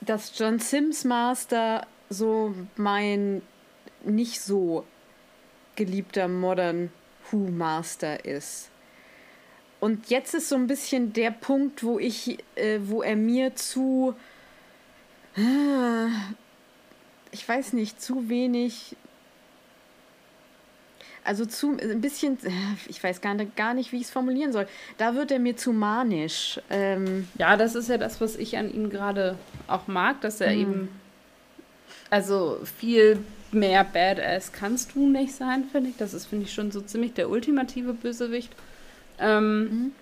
dass John Sims Master so mein nicht so geliebter Modern Who Master ist. Und jetzt ist so ein bisschen der Punkt, wo ich, äh, wo er mir zu, ich weiß nicht, zu wenig also zu ein bisschen, ich weiß gar nicht, gar nicht wie ich es formulieren soll. Da wird er mir zu manisch. Ähm ja, das ist ja das, was ich an ihm gerade auch mag, dass er mhm. eben, also viel mehr Badass kannst du nicht sein, finde ich. Das ist, finde ich, schon so ziemlich der ultimative Bösewicht. Ähm, mhm.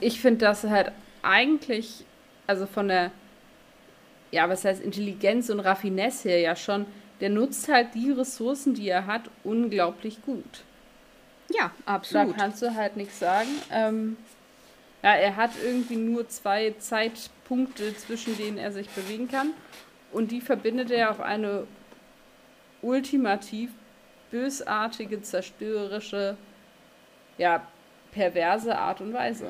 Ich finde das halt eigentlich, also von der, ja, was heißt Intelligenz und Raffinesse her ja schon der nutzt halt die Ressourcen, die er hat, unglaublich gut. Ja, absolut. Da kannst du halt nichts sagen. Ähm, ja, er hat irgendwie nur zwei Zeitpunkte, zwischen denen er sich bewegen kann. Und die verbindet er auf eine ultimativ bösartige, zerstörerische, ja, perverse Art und Weise.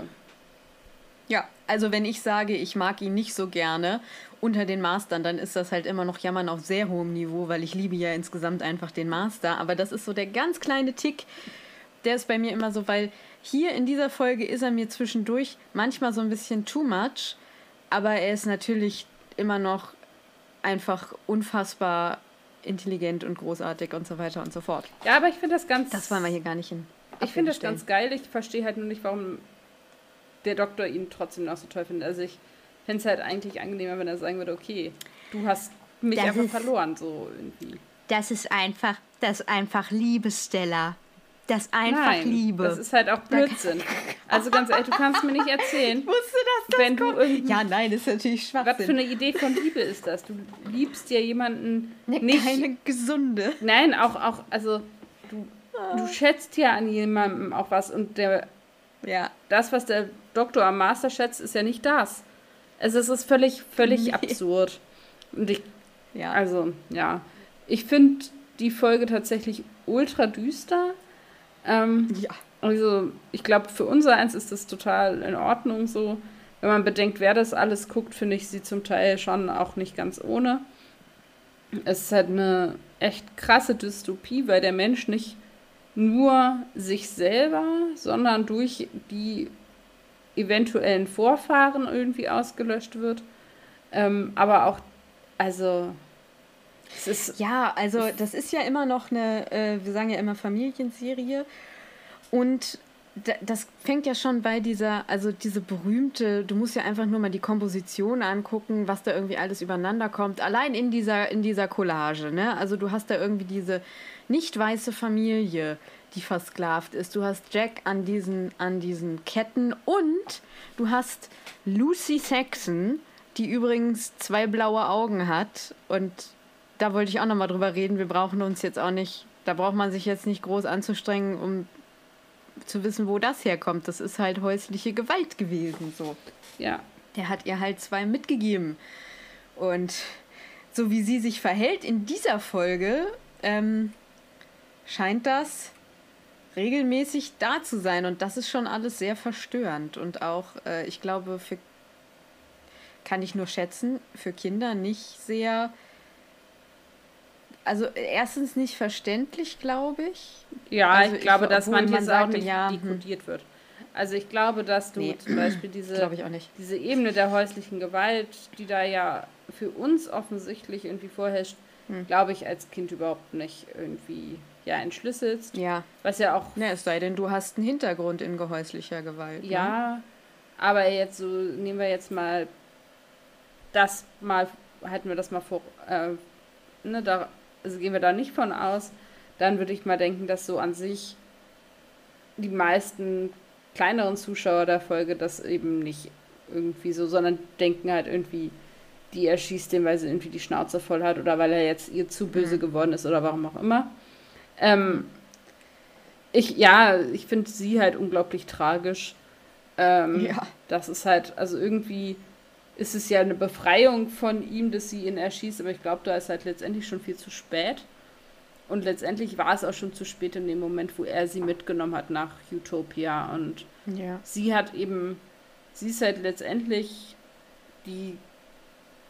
Ja, also wenn ich sage, ich mag ihn nicht so gerne unter den Mastern, dann ist das halt immer noch Jammern auf sehr hohem Niveau, weil ich liebe ja insgesamt einfach den Master. Aber das ist so der ganz kleine Tick, der ist bei mir immer so, weil hier in dieser Folge ist er mir zwischendurch manchmal so ein bisschen too much, aber er ist natürlich immer noch einfach unfassbar intelligent und großartig und so weiter und so fort. Ja, aber ich finde das ganz. Das wollen wir hier gar nicht hin. Ich finde das ganz geil. Ich verstehe halt nur nicht, warum der Doktor ihn trotzdem noch so toll findet. Also ich fände es halt eigentlich angenehmer, wenn er sagen würde, okay, du hast mich das einfach ist, verloren, so irgendwie. Das ist einfach, das ist einfach Liebe, Stella. Das ist einfach Nein, Liebe. Das ist halt auch Blödsinn. Also ganz ehrlich, du kannst mir nicht erzählen. Ich wusste, dass das wenn kommt. du Ja, nein, das ist natürlich Schwachsinn. Was für eine Idee von Liebe ist das? Du liebst ja jemanden ne, nicht. Keine gesunde. Nein, auch, auch also du, du schätzt ja an jemandem auch was und der ja. das, was der Doktor am Master schätzt, ist ja nicht das. Also es ist völlig, völlig nee. absurd. Und ich, ja. also, ja. Ich finde die Folge tatsächlich ultra düster. Ähm, ja. Also, ich glaube, für unser eins ist das total in Ordnung so. Wenn man bedenkt, wer das alles guckt, finde ich sie zum Teil schon auch nicht ganz ohne. Es ist halt eine echt krasse Dystopie, weil der Mensch nicht nur sich selber, sondern durch die eventuellen Vorfahren irgendwie ausgelöscht wird. Ähm, aber auch, also. Es ist ja, also das ist ja immer noch eine, äh, wir sagen ja immer Familienserie. Und das fängt ja schon bei dieser, also diese berühmte, du musst ja einfach nur mal die Komposition angucken, was da irgendwie alles übereinander kommt. Allein in dieser, in dieser Collage, ne? Also du hast da irgendwie diese nicht weiße Familie, die versklavt ist. Du hast Jack an diesen, an diesen Ketten und du hast Lucy Saxon, die übrigens zwei blaue Augen hat. Und da wollte ich auch nochmal drüber reden. Wir brauchen uns jetzt auch nicht, da braucht man sich jetzt nicht groß anzustrengen, um zu wissen, wo das herkommt. Das ist halt häusliche Gewalt gewesen, so. Ja. Der hat ihr halt zwei mitgegeben. Und so wie sie sich verhält in dieser Folge, ähm, scheint das regelmäßig da zu sein. Und das ist schon alles sehr verstörend. Und auch, äh, ich glaube, für kann ich nur schätzen, für Kinder nicht sehr. Also erstens nicht verständlich, glaube ich. Ja, also ich glaube, ich, dass manches man auch nicht ja, dekodiert wird. Also ich glaube, dass du nee. zum Beispiel diese, diese Ebene der häuslichen Gewalt, die da ja für uns offensichtlich irgendwie vorherrscht, hm. glaube ich als Kind überhaupt nicht irgendwie ja entschlüsselst. Ja. Was ja auch. Ja, es sei denn, du hast einen Hintergrund in gehäuslicher Gewalt. Ja, ne? aber jetzt so, nehmen wir jetzt mal das mal, halten wir das mal vor, äh, ne, da, also gehen wir da nicht von aus, dann würde ich mal denken, dass so an sich die meisten kleineren Zuschauer der Folge das eben nicht irgendwie so, sondern denken halt irgendwie, die erschießt den, weil sie irgendwie die Schnauze voll hat oder weil er jetzt ihr zu böse mhm. geworden ist oder warum auch immer. Ähm, ich, ja, ich finde sie halt unglaublich tragisch. Ähm, ja. Das ist halt, also irgendwie ist es ja eine Befreiung von ihm, dass sie ihn erschießt, aber ich glaube, da ist halt letztendlich schon viel zu spät. Und letztendlich war es auch schon zu spät in dem Moment, wo er sie mitgenommen hat nach Utopia. Und ja. sie hat eben, sie ist halt letztendlich die,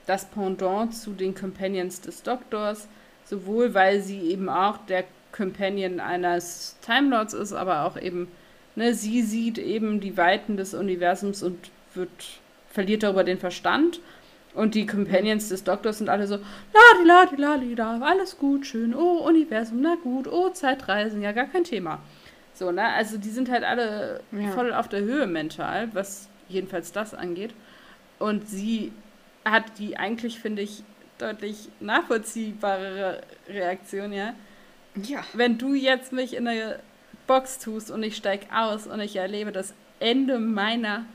das Pendant zu den Companions des Doktors, sowohl weil sie eben auch der Companion eines Time Lords ist, aber auch eben, ne, sie sieht eben die Weiten des Universums und wird, verliert darüber den Verstand. Und die Companions des Doktors sind alle so, ladi, ladi, ladi, da, alles gut, schön, oh, Universum, na gut, oh, Zeitreisen, ja, gar kein Thema. So, ne, also die sind halt alle ja. voll auf der Höhe mental, was jedenfalls das angeht. Und sie hat die eigentlich, finde ich, deutlich nachvollziehbare Reaktion, ja. Ja. Wenn du jetzt mich in eine Box tust und ich steige aus und ich erlebe das Ende meiner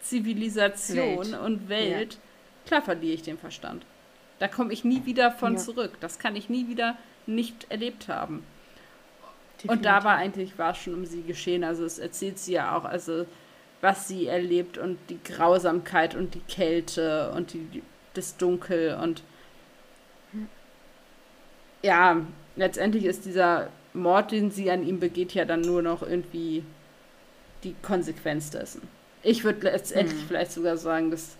Zivilisation Welt. und Welt, ja. klar verliere ich den Verstand. Da komme ich nie wieder von ja. zurück. Das kann ich nie wieder nicht erlebt haben. Definitiv. Und da war eigentlich war schon um sie geschehen. Also es erzählt sie ja auch, also was sie erlebt und die Grausamkeit und die Kälte und die, das Dunkel und ja, letztendlich ist dieser Mord, den sie an ihm begeht, ja dann nur noch irgendwie die Konsequenz dessen. Ich würde letztendlich mhm. vielleicht sogar sagen, dass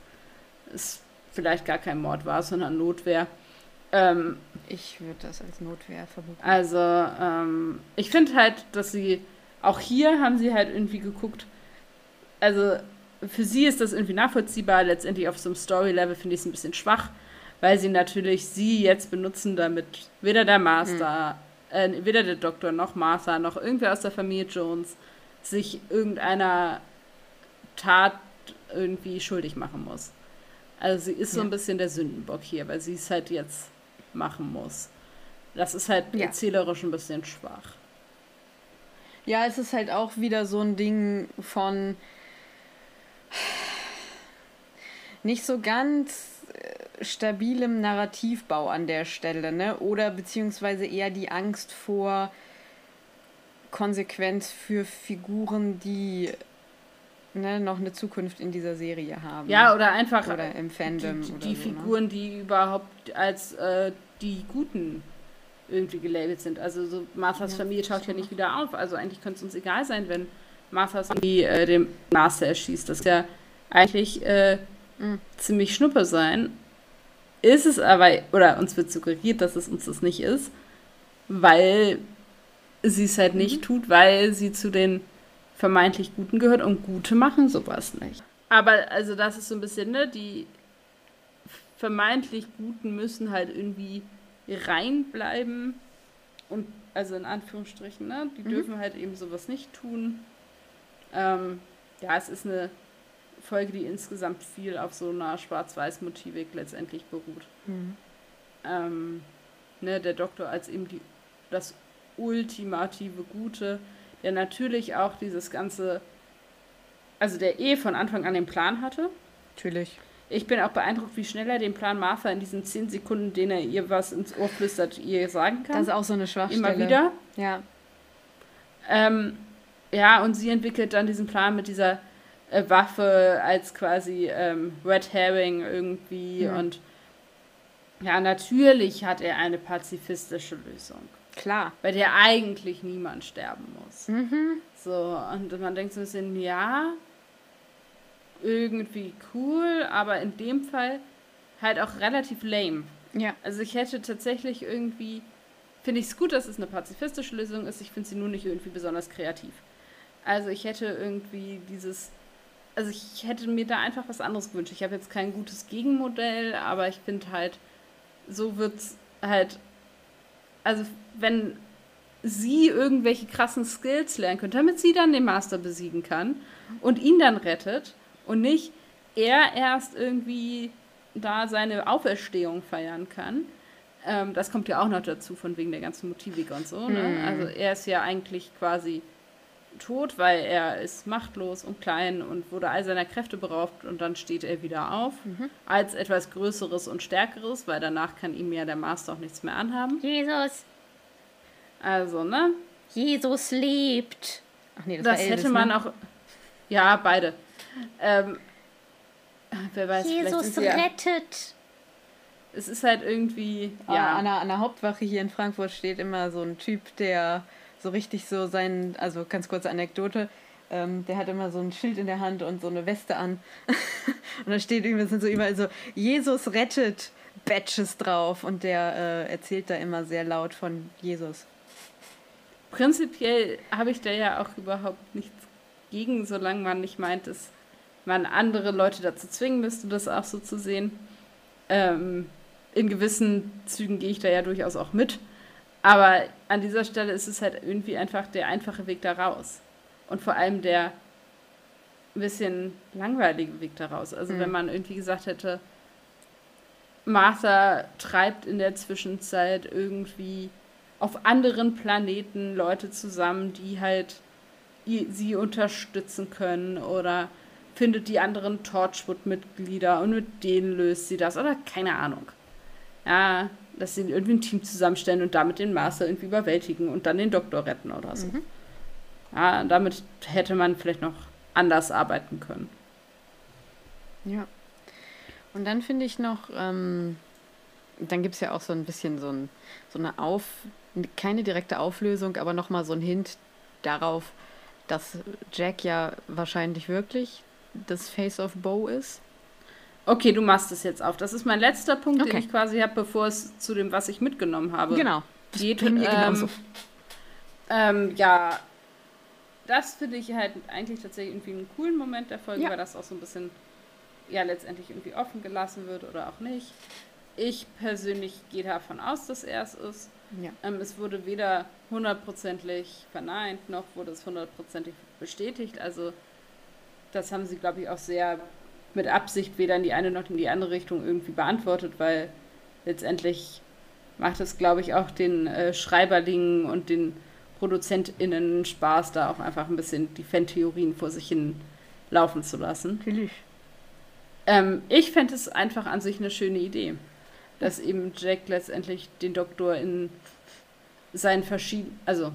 es vielleicht gar kein Mord war, sondern Notwehr. Ähm, ich würde das als Notwehr vermuten. Also, ähm, ich finde halt, dass sie, auch hier haben sie halt irgendwie geguckt, also für sie ist das irgendwie nachvollziehbar, letztendlich auf so einem Story-Level finde ich es ein bisschen schwach, weil sie natürlich sie jetzt benutzen, damit weder der Master, mhm. äh, weder der Doktor noch Martha noch irgendwer aus der Familie Jones sich irgendeiner Tat irgendwie schuldig machen muss. Also sie ist so ein bisschen der Sündenbock hier, weil sie es halt jetzt machen muss. Das ist halt ja. erzählerisch ein bisschen schwach. Ja, es ist halt auch wieder so ein Ding von nicht so ganz stabilem Narrativbau an der Stelle, ne? Oder beziehungsweise eher die Angst vor Konsequenz für Figuren, die ne, noch eine Zukunft in dieser Serie haben. Ja, oder einfach oder im Fandom die, die so, ne? Figuren, ne? die überhaupt als äh, die Guten irgendwie gelabelt sind. Also so Marthas ja, Familie taucht ja nicht wieder auf. Also eigentlich könnte es uns egal sein, wenn Marthas Familie äh, den Master erschießt. Das ist ja eigentlich äh, mhm. ziemlich schnuppe sein ist es aber, oder uns wird suggeriert, dass es uns das nicht ist, weil sie es halt nicht mhm. tut, weil sie zu den vermeintlich Guten gehört und Gute machen sowas nicht. Aber also das ist so ein bisschen, ne, die vermeintlich Guten müssen halt irgendwie reinbleiben und also in Anführungsstrichen, ne, die mhm. dürfen halt eben sowas nicht tun. Ähm, ja, es ist eine Folge, die insgesamt viel auf so einer Schwarz-Weiß-Motivik letztendlich beruht. Mhm. Ähm, ne, der Doktor als eben die, das ultimative Gute, der natürlich auch dieses ganze, also der eh von Anfang an den Plan hatte. Natürlich. Ich bin auch beeindruckt, wie schnell er den Plan Martha in diesen zehn Sekunden, den er ihr was ins Ohr flüstert, ihr sagen kann. Das ist auch so eine Schwachstelle. Immer wieder. Ja. Ähm, ja, und sie entwickelt dann diesen Plan mit dieser Waffe als quasi ähm, Red Herring irgendwie. Ja. Und ja, natürlich hat er eine pazifistische Lösung. Klar. Bei der eigentlich niemand sterben muss. Mhm. So, und man denkt so ein bisschen, ja, irgendwie cool, aber in dem Fall halt auch relativ lame. Ja. Also ich hätte tatsächlich irgendwie, finde ich es gut, dass es eine pazifistische Lösung ist, ich finde sie nur nicht irgendwie besonders kreativ. Also ich hätte irgendwie dieses, also ich hätte mir da einfach was anderes gewünscht. Ich habe jetzt kein gutes Gegenmodell, aber ich finde halt, so wird es halt, also wenn sie irgendwelche krassen Skills lernen könnte, damit sie dann den Master besiegen kann und ihn dann rettet und nicht er erst irgendwie da seine Auferstehung feiern kann. Ähm, das kommt ja auch noch dazu, von wegen der ganzen Motivik und so. Ne? Mhm. Also er ist ja eigentlich quasi tot, weil er ist machtlos und klein und wurde all seiner Kräfte beraubt und dann steht er wieder auf mhm. als etwas Größeres und Stärkeres, weil danach kann ihm ja der Master auch nichts mehr anhaben. Jesus. Also, ne? Jesus lebt. Ach nee, das, das Elvis, hätte man ne? auch. Ja, beide. Ähm, wer weiß, Jesus rettet. Es ist halt irgendwie. Ah, ja. An der, an der Hauptwache hier in Frankfurt steht immer so ein Typ, der so richtig so sein, also ganz kurze Anekdote, ähm, der hat immer so ein Schild in der Hand und so eine Weste an. und da steht irgendwie, sind so überall so, Jesus rettet Badges drauf und der äh, erzählt da immer sehr laut von Jesus. Prinzipiell habe ich da ja auch überhaupt nichts gegen, solange man nicht meint, dass man andere Leute dazu zwingen müsste, das auch so zu sehen. Ähm, in gewissen Zügen gehe ich da ja durchaus auch mit. Aber an dieser Stelle ist es halt irgendwie einfach der einfache Weg da raus. Und vor allem der ein bisschen langweilige Weg da raus. Also mhm. wenn man irgendwie gesagt hätte, Martha treibt in der Zwischenzeit irgendwie auf anderen Planeten Leute zusammen, die halt sie unterstützen können oder findet die anderen Torchwood-Mitglieder und mit denen löst sie das oder keine Ahnung. Ja, dass sie irgendwie ein Team zusammenstellen und damit den Master irgendwie überwältigen und dann den Doktor retten oder so. Mhm. Ja, damit hätte man vielleicht noch anders arbeiten können. Ja. Und dann finde ich noch, ähm, dann gibt es ja auch so ein bisschen so, ein, so eine Auf, keine direkte Auflösung, aber nochmal so ein Hint darauf, dass Jack ja wahrscheinlich wirklich das Face of Bo ist. Okay, du machst es jetzt auf. Das ist mein letzter Punkt, okay. den ich quasi habe, bevor es zu dem, was ich mitgenommen habe, genau. geht. Ähm, genauso. Ähm, ja, das finde ich halt eigentlich tatsächlich irgendwie einen coolen Moment der Folge, ja. weil das auch so ein bisschen, ja, letztendlich irgendwie offen gelassen wird oder auch nicht. Ich persönlich gehe davon aus, dass er es ist. Ja. Ähm, es wurde weder hundertprozentig verneint, noch wurde es hundertprozentig bestätigt. Also, das haben sie, glaube ich, auch sehr mit Absicht weder in die eine noch in die andere Richtung irgendwie beantwortet, weil letztendlich macht es, glaube ich, auch den äh, Schreiberlingen und den ProduzentInnen Spaß, da auch einfach ein bisschen die Fan-Theorien vor sich hin laufen zu lassen. Natürlich. Ähm, ich fände es einfach an sich eine schöne Idee, dass eben Jack letztendlich den Doktor in seinen verschiedenen, also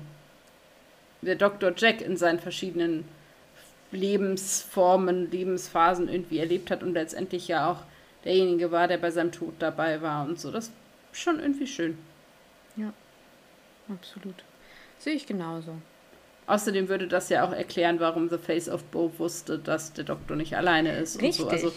der Doktor Jack in seinen verschiedenen Lebensformen, Lebensphasen irgendwie erlebt hat und letztendlich ja auch derjenige war, der bei seinem Tod dabei war und so. Das ist schon irgendwie schön. Ja, absolut. Sehe ich genauso. Außerdem würde das ja auch erklären, warum The Face of Bo wusste, dass der Doktor nicht alleine ist Richtig. und so. Also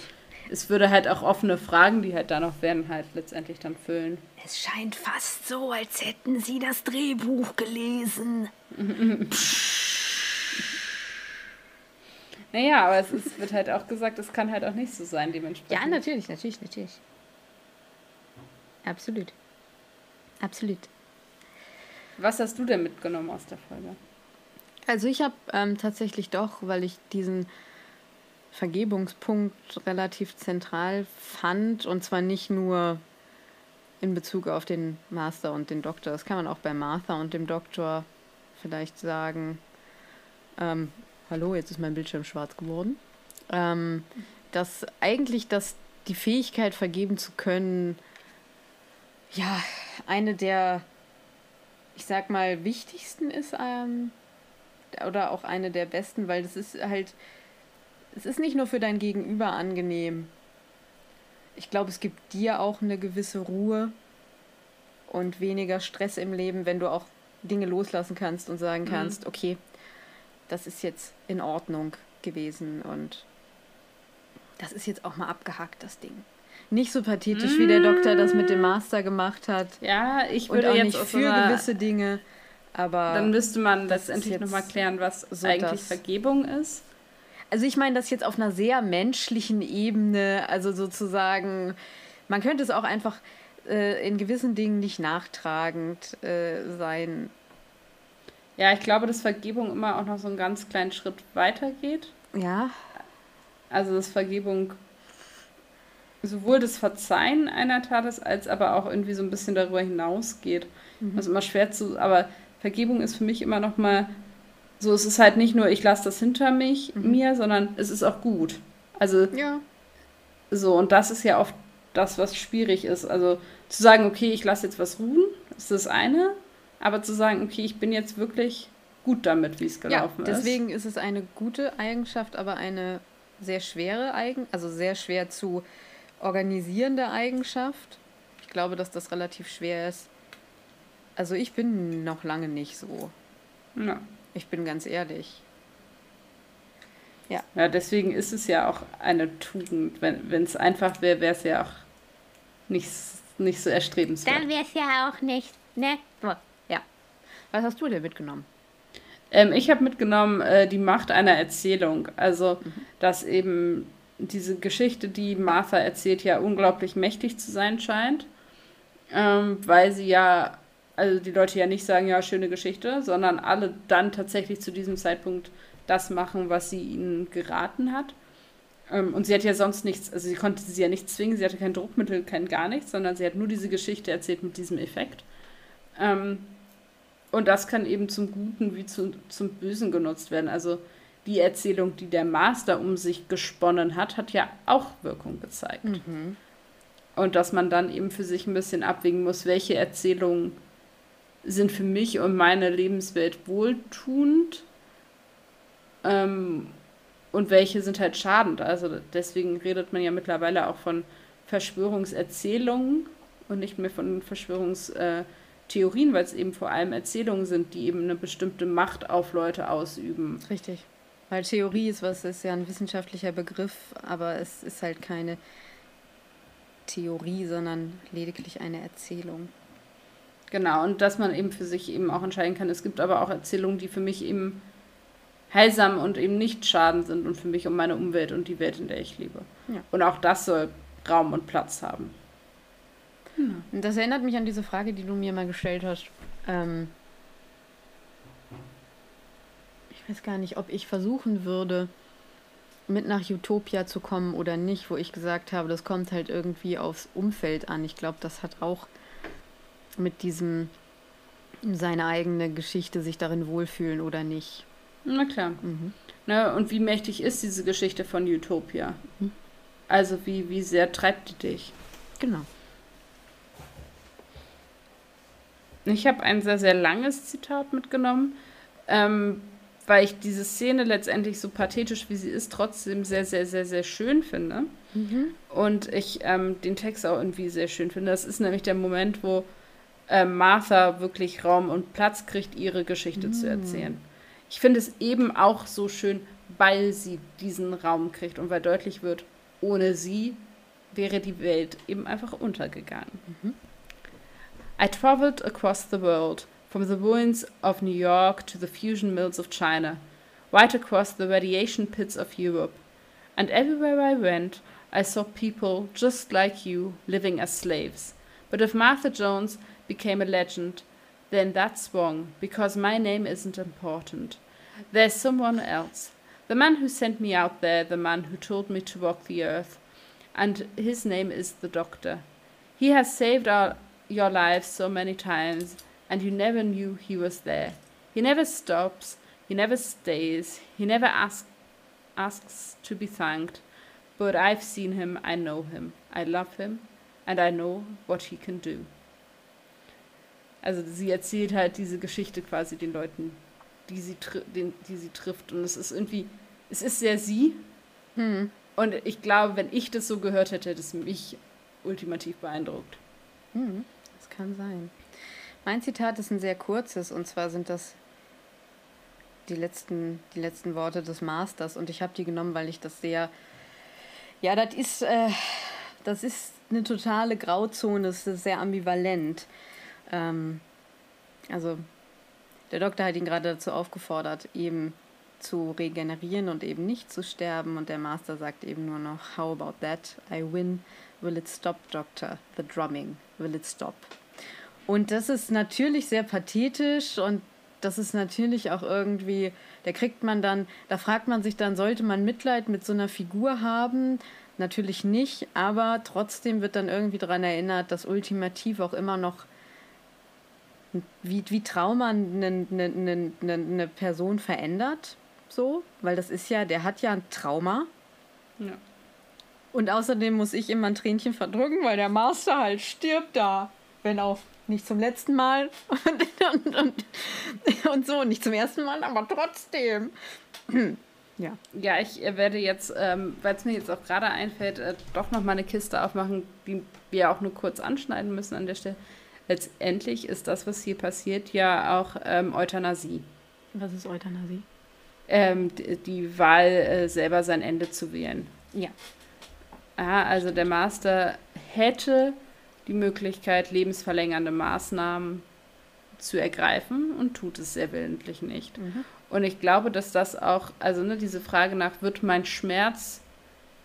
es würde halt auch offene Fragen, die halt da noch werden, halt letztendlich dann füllen. Es scheint fast so, als hätten sie das Drehbuch gelesen. Naja, aber es ist, wird halt auch gesagt, es kann halt auch nicht so sein, dementsprechend. Ja, natürlich, natürlich, natürlich. Absolut. Absolut. Was hast du denn mitgenommen aus der Folge? Also ich habe ähm, tatsächlich doch, weil ich diesen Vergebungspunkt relativ zentral fand und zwar nicht nur in Bezug auf den Master und den Doktor. Das kann man auch bei Martha und dem Doktor vielleicht sagen. Ähm, hallo, jetzt ist mein Bildschirm schwarz geworden, ähm, dass eigentlich das, die Fähigkeit vergeben zu können, ja, eine der, ich sag mal, wichtigsten ist, ähm, oder auch eine der besten, weil das ist halt, es ist nicht nur für dein Gegenüber angenehm. Ich glaube, es gibt dir auch eine gewisse Ruhe und weniger Stress im Leben, wenn du auch Dinge loslassen kannst und sagen mhm. kannst, mhm. okay, das ist jetzt in Ordnung gewesen und das ist jetzt auch mal abgehakt, das Ding. Nicht so pathetisch, mm. wie der Doktor das mit dem Master gemacht hat. Ja, ich würde und auch jetzt nicht für so gewisse Dinge. Aber dann müsste man letztendlich nochmal klären, was so eigentlich das. Vergebung ist. Also ich meine das jetzt auf einer sehr menschlichen Ebene, also sozusagen, man könnte es auch einfach äh, in gewissen Dingen nicht nachtragend äh, sein. Ja, ich glaube, dass Vergebung immer auch noch so einen ganz kleinen Schritt weitergeht. Ja. Also dass Vergebung sowohl das Verzeihen einer Tat ist, als aber auch irgendwie so ein bisschen darüber hinausgeht. Mhm. Was immer schwer zu, aber Vergebung ist für mich immer noch mal so, es ist halt nicht nur, ich lasse das hinter mich, mhm. mir, sondern es ist auch gut. Also, ja. so, und das ist ja oft das, was schwierig ist. Also, zu sagen, okay, ich lasse jetzt was ruhen, ist das eine, aber zu sagen, okay, ich bin jetzt wirklich gut damit, wie es gelaufen ja, deswegen ist. Deswegen ist es eine gute Eigenschaft, aber eine sehr schwere Eigenschaft, also sehr schwer zu organisierende Eigenschaft. Ich glaube, dass das relativ schwer ist. Also ich bin noch lange nicht so. Ja. Ich bin ganz ehrlich. Ja. Ja, deswegen ist es ja auch eine Tugend. Wenn es einfach wäre, wäre es ja auch nicht, nicht so erstrebenswert. Dann wäre es ja auch nicht, ne? Was hast du denn mitgenommen? Ähm, ich habe mitgenommen äh, die Macht einer Erzählung. Also, mhm. dass eben diese Geschichte, die Martha erzählt, ja unglaublich mächtig zu sein scheint, ähm, weil sie ja, also die Leute ja nicht sagen, ja, schöne Geschichte, sondern alle dann tatsächlich zu diesem Zeitpunkt das machen, was sie ihnen geraten hat. Ähm, und sie hat ja sonst nichts, also sie konnte sie ja nicht zwingen, sie hatte kein Druckmittel, kein gar nichts, sondern sie hat nur diese Geschichte erzählt mit diesem Effekt. Ähm, und das kann eben zum Guten wie zu, zum Bösen genutzt werden. Also die Erzählung, die der Master um sich gesponnen hat, hat ja auch Wirkung gezeigt. Mhm. Und dass man dann eben für sich ein bisschen abwägen muss, welche Erzählungen sind für mich und meine Lebenswelt wohltuend ähm, und welche sind halt schadend. Also deswegen redet man ja mittlerweile auch von Verschwörungserzählungen und nicht mehr von Verschwörungstheorien, weil es eben vor allem Erzählungen sind, die eben eine bestimmte Macht auf Leute ausüben. Richtig. Weil Theorie ist was, ist ja ein wissenschaftlicher Begriff, aber es ist halt keine Theorie, sondern lediglich eine Erzählung. Genau, und dass man eben für sich eben auch entscheiden kann. Es gibt aber auch Erzählungen, die für mich eben heilsam und eben nicht schaden sind und für mich um meine Umwelt und die Welt, in der ich lebe. Ja. Und auch das soll Raum und Platz haben. Genau. Und das erinnert mich an diese Frage, die du mir mal gestellt hast. Ähm, ich weiß gar nicht, ob ich versuchen würde, mit nach Utopia zu kommen oder nicht, wo ich gesagt habe, das kommt halt irgendwie aufs Umfeld an. Ich glaube, das hat auch mit diesem seine eigene Geschichte sich darin wohlfühlen oder nicht. Na klar. Mhm. Na, und wie mächtig ist diese Geschichte von Utopia? Mhm. Also wie, wie sehr treibt die dich? Genau. Ich habe ein sehr, sehr langes Zitat mitgenommen. Ähm, weil ich diese Szene letztendlich so pathetisch wie sie ist, trotzdem sehr, sehr, sehr, sehr schön finde. Mhm. Und ich ähm, den Text auch irgendwie sehr schön finde. Das ist nämlich der Moment, wo äh, Martha wirklich Raum und Platz kriegt, ihre Geschichte mhm. zu erzählen. Ich finde es eben auch so schön, weil sie diesen Raum kriegt und weil deutlich wird, ohne sie wäre die Welt eben einfach untergegangen. Mhm. I traveled across the world from the ruins of New York to the fusion mills of China, right across the radiation pits of Europe. And everywhere I went, I saw people just like you living as slaves. But if Martha Jones became a legend, then that's wrong, because my name isn't important. There's someone else. The man who sent me out there, the man who told me to walk the earth. And his name is the Doctor. He has saved our, your lives so many times and you never knew he was there. He never stops, he never stays, he never ask, asks to be thanked. But I've seen him, I know him, I love him, and I know what he can do. Also sie erzählt halt diese Geschichte quasi den Leuten, die sie, den, die sie trifft. Und es ist irgendwie, es ist sehr sie. Hm. Und ich glaube, wenn ich das so gehört hätte, hätte es mich ultimativ beeindruckt. Hm. Kann sein. Mein Zitat ist ein sehr kurzes und zwar sind das die letzten, die letzten Worte des Masters und ich habe die genommen, weil ich das sehr, ja, das ist, äh, das ist eine totale Grauzone, es ist sehr ambivalent. Ähm, also der Doktor hat ihn gerade dazu aufgefordert, eben zu regenerieren und eben nicht zu sterben. Und der Master sagt eben nur noch, How about that? I win. Will it stop, Doctor? The drumming. Will it stop? Und das ist natürlich sehr pathetisch und das ist natürlich auch irgendwie, da kriegt man dann, da fragt man sich dann, sollte man Mitleid mit so einer Figur haben? Natürlich nicht, aber trotzdem wird dann irgendwie daran erinnert, dass ultimativ auch immer noch wie, wie Trauma eine, eine, eine, eine Person verändert, so, weil das ist ja, der hat ja ein Trauma. Ja. Und außerdem muss ich immer ein Tränchen verdrücken, weil der Master halt stirbt da, wenn auch nicht zum letzten Mal und, und, und, und so, nicht zum ersten Mal, aber trotzdem. Ja. Ja, ich werde jetzt, ähm, weil es mir jetzt auch gerade einfällt, äh, doch noch mal eine Kiste aufmachen, die wir auch nur kurz anschneiden müssen an der Stelle. Letztendlich ist das, was hier passiert, ja auch ähm, Euthanasie. Was ist Euthanasie? Ähm, die, die, Wahl, äh, selber sein Ende zu wählen. Ja. Ja, also der Master hätte die Möglichkeit, lebensverlängernde Maßnahmen zu ergreifen und tut es sehr willentlich nicht. Mhm. Und ich glaube, dass das auch, also ne, diese Frage nach, wird mein Schmerz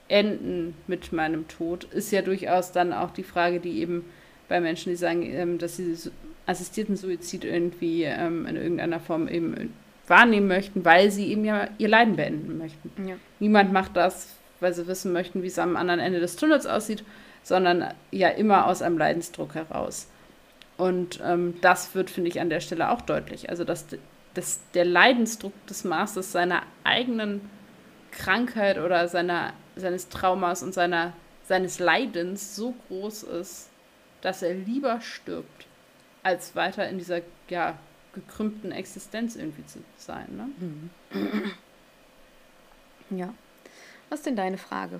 enden mit meinem Tod, ist ja durchaus dann auch die Frage, die eben bei Menschen, die sagen, ähm, dass sie assistierten Suizid irgendwie ähm, in irgendeiner Form eben wahrnehmen möchten, weil sie eben ja ihr Leiden beenden möchten. Ja. Niemand macht das, weil sie wissen möchten, wie es am anderen Ende des Tunnels aussieht, sondern ja immer aus einem Leidensdruck heraus. Und ähm, das wird, finde ich, an der Stelle auch deutlich. Also, dass, dass der Leidensdruck des Masters seiner eigenen Krankheit oder seiner, seines Traumas und seiner, seines Leidens so groß ist, dass er lieber stirbt, als weiter in dieser ja, gekrümmten Existenz irgendwie zu sein. Ne? Mhm. Ja. Was ist denn deine Frage?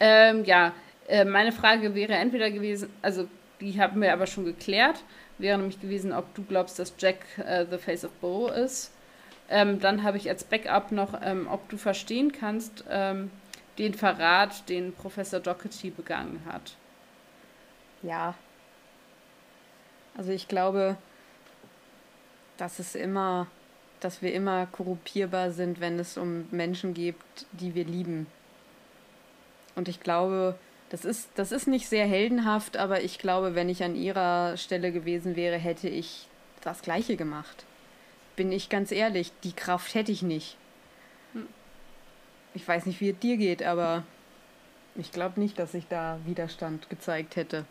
Ähm, ja, äh, meine Frage wäre entweder gewesen, also die haben wir aber schon geklärt, wäre nämlich gewesen, ob du glaubst, dass Jack äh, the Face of Bo ist. Ähm, dann habe ich als Backup noch, ähm, ob du verstehen kannst, ähm, den Verrat, den Professor Doherty begangen hat. Ja. Also ich glaube, dass es immer, dass wir immer korruptierbar sind, wenn es um Menschen geht, die wir lieben. Und ich glaube, das ist, das ist nicht sehr heldenhaft, aber ich glaube, wenn ich an ihrer Stelle gewesen wäre, hätte ich das Gleiche gemacht. Bin ich ganz ehrlich, die Kraft hätte ich nicht. Hm. Ich weiß nicht, wie es dir geht, aber ich glaube nicht, dass ich da Widerstand gezeigt hätte.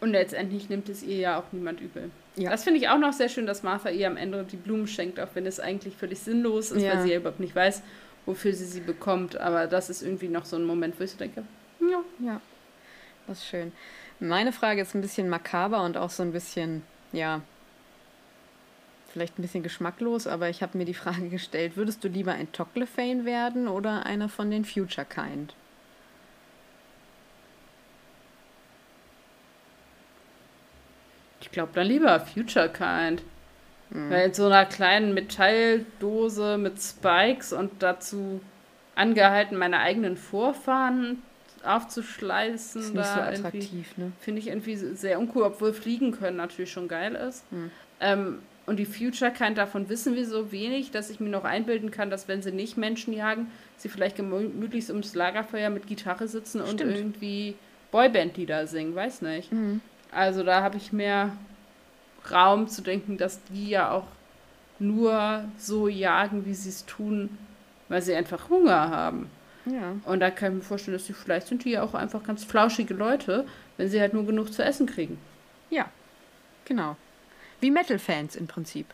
Und letztendlich nimmt es ihr ja auch niemand übel. Ja. Das finde ich auch noch sehr schön, dass Martha ihr am Ende die Blumen schenkt, auch wenn es eigentlich völlig sinnlos ist, ja. weil sie ja überhaupt nicht weiß, wofür sie sie bekommt. Aber das ist irgendwie noch so ein Moment, wo ich so denke, ja. Ja, das ist schön. Meine Frage ist ein bisschen makaber und auch so ein bisschen, ja, vielleicht ein bisschen geschmacklos, aber ich habe mir die Frage gestellt, würdest du lieber ein Tocklefane werden oder einer von den Future Kind? Ich glaube dann lieber Future Kind. Mhm. Weil in so einer kleinen Metalldose mit Spikes und dazu angehalten, meine eigenen Vorfahren aufzuschleißen. Ist nicht so attraktiv, ne? Finde ich irgendwie sehr uncool, obwohl Fliegen können natürlich schon geil ist. Hm. Ähm, und die Future Kind, davon wissen wir so wenig, dass ich mir noch einbilden kann, dass wenn sie nicht Menschen jagen, sie vielleicht gemütlich ums Lagerfeuer mit Gitarre sitzen Stimmt. und irgendwie Boyband-Lieder singen, weiß nicht. Mhm. Also da habe ich mehr Raum zu denken, dass die ja auch nur so jagen, wie sie es tun, weil sie einfach Hunger haben. Ja. Und da kann ich mir vorstellen, dass die vielleicht sind die ja auch einfach ganz flauschige Leute, wenn sie halt nur genug zu essen kriegen. Ja, genau. Wie Metal-Fans im Prinzip.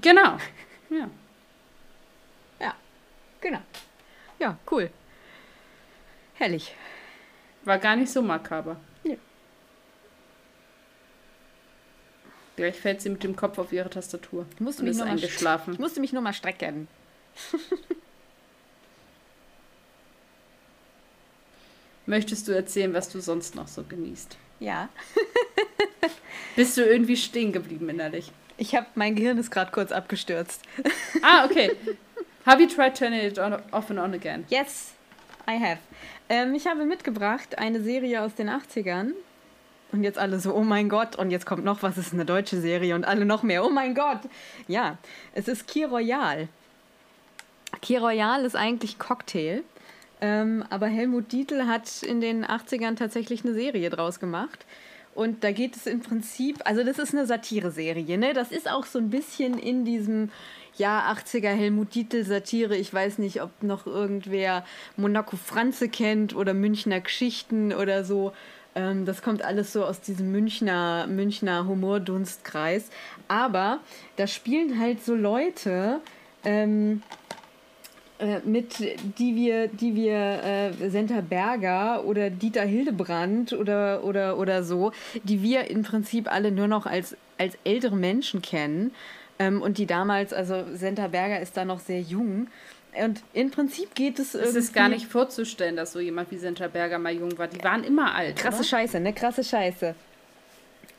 Genau. Ja. Ja, genau. Ja, cool. Herrlich. War gar nicht so makaber. Ja. Gleich fällt sie mit dem Kopf auf ihre Tastatur. Ich musste, mich nur, eingeschlafen. ich musste mich nur mal strecken. Möchtest du erzählen, was du sonst noch so genießt? Ja. Bist du irgendwie stehen geblieben innerlich? Ich habe, mein Gehirn ist gerade kurz abgestürzt. ah, okay. Have you tried turning it on, off and on again? Yes, I have. Ähm, ich habe mitgebracht eine Serie aus den 80ern. Und jetzt alle so, oh mein Gott, und jetzt kommt noch was, ist eine deutsche Serie und alle noch mehr, oh mein Gott. Ja, es ist Key Royal. Key Royal ist eigentlich Cocktail. Ähm, aber Helmut Dietl hat in den 80ern tatsächlich eine Serie draus gemacht. Und da geht es im Prinzip, also das ist eine Satire-Serie, ne? Das ist auch so ein bisschen in diesem ja, 80er Helmut Dietl Satire. Ich weiß nicht, ob noch irgendwer Monaco Franze kennt oder Münchner Geschichten oder so. Ähm, das kommt alles so aus diesem Münchner, Münchner Humordunstkreis. Aber da spielen halt so Leute, ähm, äh, mit, die wir, die wir äh, Senta Berger oder Dieter Hildebrand oder, oder, oder so, die wir im Prinzip alle nur noch als, als ältere Menschen kennen. Ähm, und die damals, also Senta Berger ist da noch sehr jung. Und im Prinzip geht es irgendwie. Es ist gar nicht vorzustellen, dass so jemand wie Senta Berger mal jung war. Die waren immer alt. Krasse oder? Scheiße, ne? Krasse Scheiße.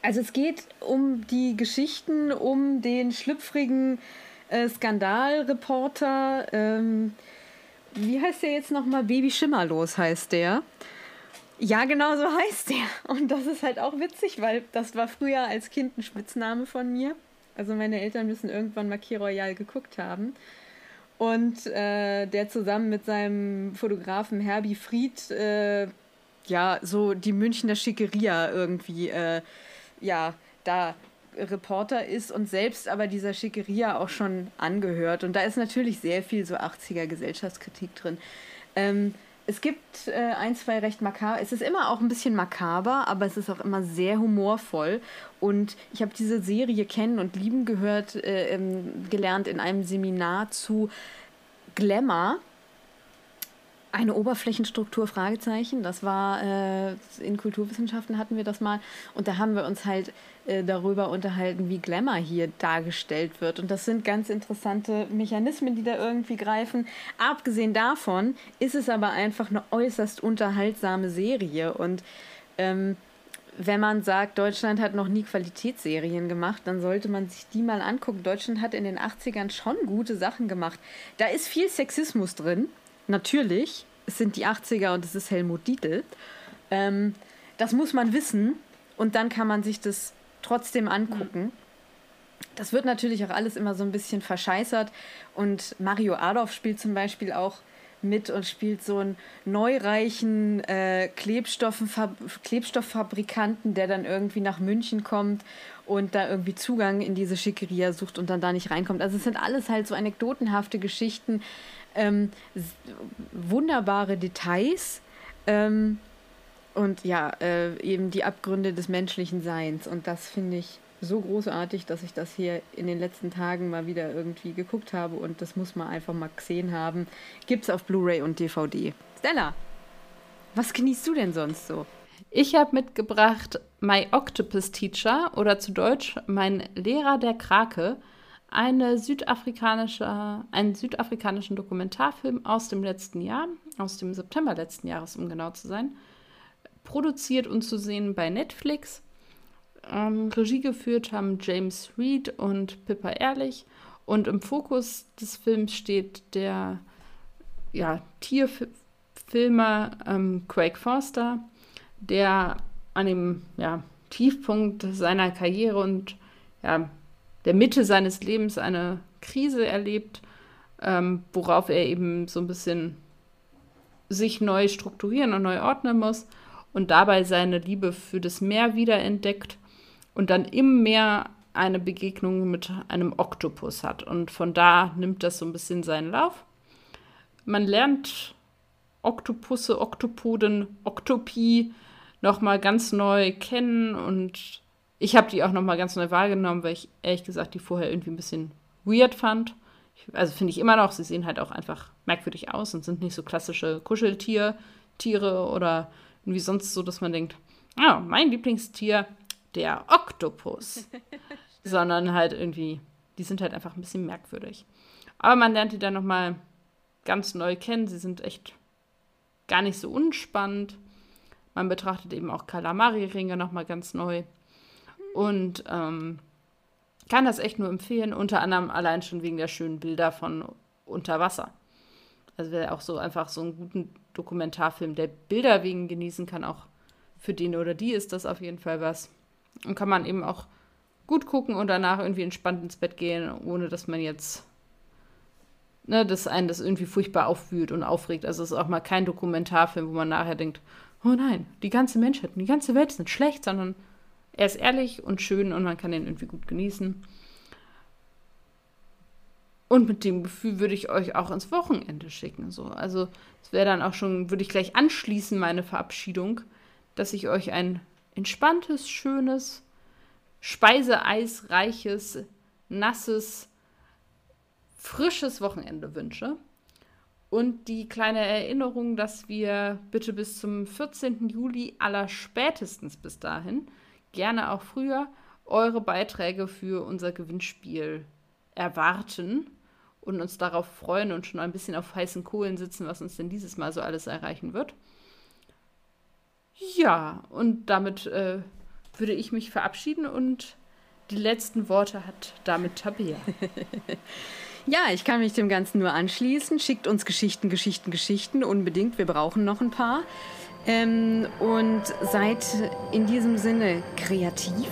Also es geht um die Geschichten, um den schlüpfrigen äh, Skandalreporter. Ähm, wie heißt der jetzt nochmal? Baby Schimmerlos heißt der. Ja, genau so heißt der. Und das ist halt auch witzig, weil das war früher als Kind ein Spitzname von mir. Also meine Eltern müssen irgendwann mal Royal geguckt haben. Und äh, der zusammen mit seinem Fotografen Herbie Fried, äh, ja, so die Münchner Schickeria irgendwie, äh, ja, da Reporter ist und selbst aber dieser Schickeria auch schon angehört. Und da ist natürlich sehr viel so 80er Gesellschaftskritik drin. Ähm, es gibt äh, ein, zwei recht makaber. Es ist immer auch ein bisschen makaber, aber es ist auch immer sehr humorvoll. Und ich habe diese Serie kennen und lieben gehört, äh, ähm, gelernt in einem Seminar zu Glamour eine Oberflächenstruktur, Fragezeichen. Das war äh, in Kulturwissenschaften hatten wir das mal. Und da haben wir uns halt äh, darüber unterhalten, wie Glamour hier dargestellt wird. Und das sind ganz interessante Mechanismen, die da irgendwie greifen. Abgesehen davon ist es aber einfach eine äußerst unterhaltsame Serie. Und ähm, wenn man sagt, Deutschland hat noch nie Qualitätsserien gemacht, dann sollte man sich die mal angucken. Deutschland hat in den 80ern schon gute Sachen gemacht. Da ist viel Sexismus drin natürlich, es sind die 80er und es ist Helmut Dietl. Ähm, das muss man wissen und dann kann man sich das trotzdem angucken. Das wird natürlich auch alles immer so ein bisschen verscheißert und Mario Adolf spielt zum Beispiel auch mit und spielt so einen neureichen äh, Klebstofffabrikanten, der dann irgendwie nach München kommt und da irgendwie Zugang in diese Schickeria sucht und dann da nicht reinkommt. Also es sind alles halt so anekdotenhafte Geschichten, ähm, wunderbare Details ähm, und ja, äh, eben die Abgründe des menschlichen Seins. Und das finde ich so großartig, dass ich das hier in den letzten Tagen mal wieder irgendwie geguckt habe und das muss man einfach mal gesehen haben. Gibt es auf Blu-ray und DVD. Stella, was genießt du denn sonst so? Ich habe mitgebracht My Octopus Teacher oder zu Deutsch Mein Lehrer der Krake eine südafrikanische, einen südafrikanischen Dokumentarfilm aus dem letzten Jahr, aus dem September letzten Jahres, um genau zu sein, produziert und zu sehen bei Netflix. Ähm, Regie geführt haben James Reed und Pippa Ehrlich. Und im Fokus des Films steht der ja, Tierfilmer ähm, Craig Forster, der an dem ja, Tiefpunkt seiner Karriere und ja, der Mitte seines Lebens eine Krise erlebt, ähm, worauf er eben so ein bisschen sich neu strukturieren und neu ordnen muss und dabei seine Liebe für das Meer wiederentdeckt und dann im Meer eine Begegnung mit einem Oktopus hat. Und von da nimmt das so ein bisschen seinen Lauf. Man lernt Oktopusse, Oktopoden, Oktopie nochmal ganz neu kennen und ich habe die auch nochmal ganz neu wahrgenommen, weil ich ehrlich gesagt die vorher irgendwie ein bisschen weird fand. Ich, also finde ich immer noch, sie sehen halt auch einfach merkwürdig aus und sind nicht so klassische Kuscheltiere oder irgendwie sonst so, dass man denkt, ah, mein Lieblingstier, der Oktopus. Sondern halt irgendwie, die sind halt einfach ein bisschen merkwürdig. Aber man lernt die dann nochmal ganz neu kennen. Sie sind echt gar nicht so unspannend. Man betrachtet eben auch Kalamari-Ringe nochmal ganz neu. Und ähm, kann das echt nur empfehlen, unter anderem allein schon wegen der schönen Bilder von unter Wasser. Also wer auch so einfach so einen guten Dokumentarfilm der Bilder wegen genießen kann, auch für den oder die ist das auf jeden Fall was. Und kann man eben auch gut gucken und danach irgendwie entspannt ins Bett gehen, ohne dass man jetzt, ne, dass einen das irgendwie furchtbar aufwühlt und aufregt. Also es ist auch mal kein Dokumentarfilm, wo man nachher denkt, oh nein, die ganze Menschheit, die ganze Welt ist nicht schlecht, sondern er ist ehrlich und schön und man kann ihn irgendwie gut genießen. Und mit dem Gefühl würde ich euch auch ins Wochenende schicken. So. Also es wäre dann auch schon, würde ich gleich anschließen, meine Verabschiedung, dass ich euch ein entspanntes, schönes, speiseeisreiches, nasses, frisches Wochenende wünsche. Und die kleine Erinnerung, dass wir bitte bis zum 14. Juli aller spätestens bis dahin, gerne auch früher, eure Beiträge für unser Gewinnspiel erwarten und uns darauf freuen und schon ein bisschen auf heißen Kohlen sitzen, was uns denn dieses Mal so alles erreichen wird. Ja, und damit äh, würde ich mich verabschieden und die letzten Worte hat damit Tabea. ja, ich kann mich dem Ganzen nur anschließen. Schickt uns Geschichten, Geschichten, Geschichten unbedingt. Wir brauchen noch ein paar. Ähm, und seid in diesem Sinne kreativ.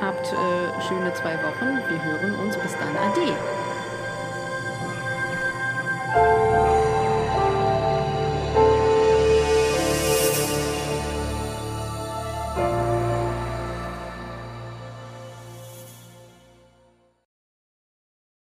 Habt äh, schöne zwei Wochen. Wir hören uns. Bis dann. Ade.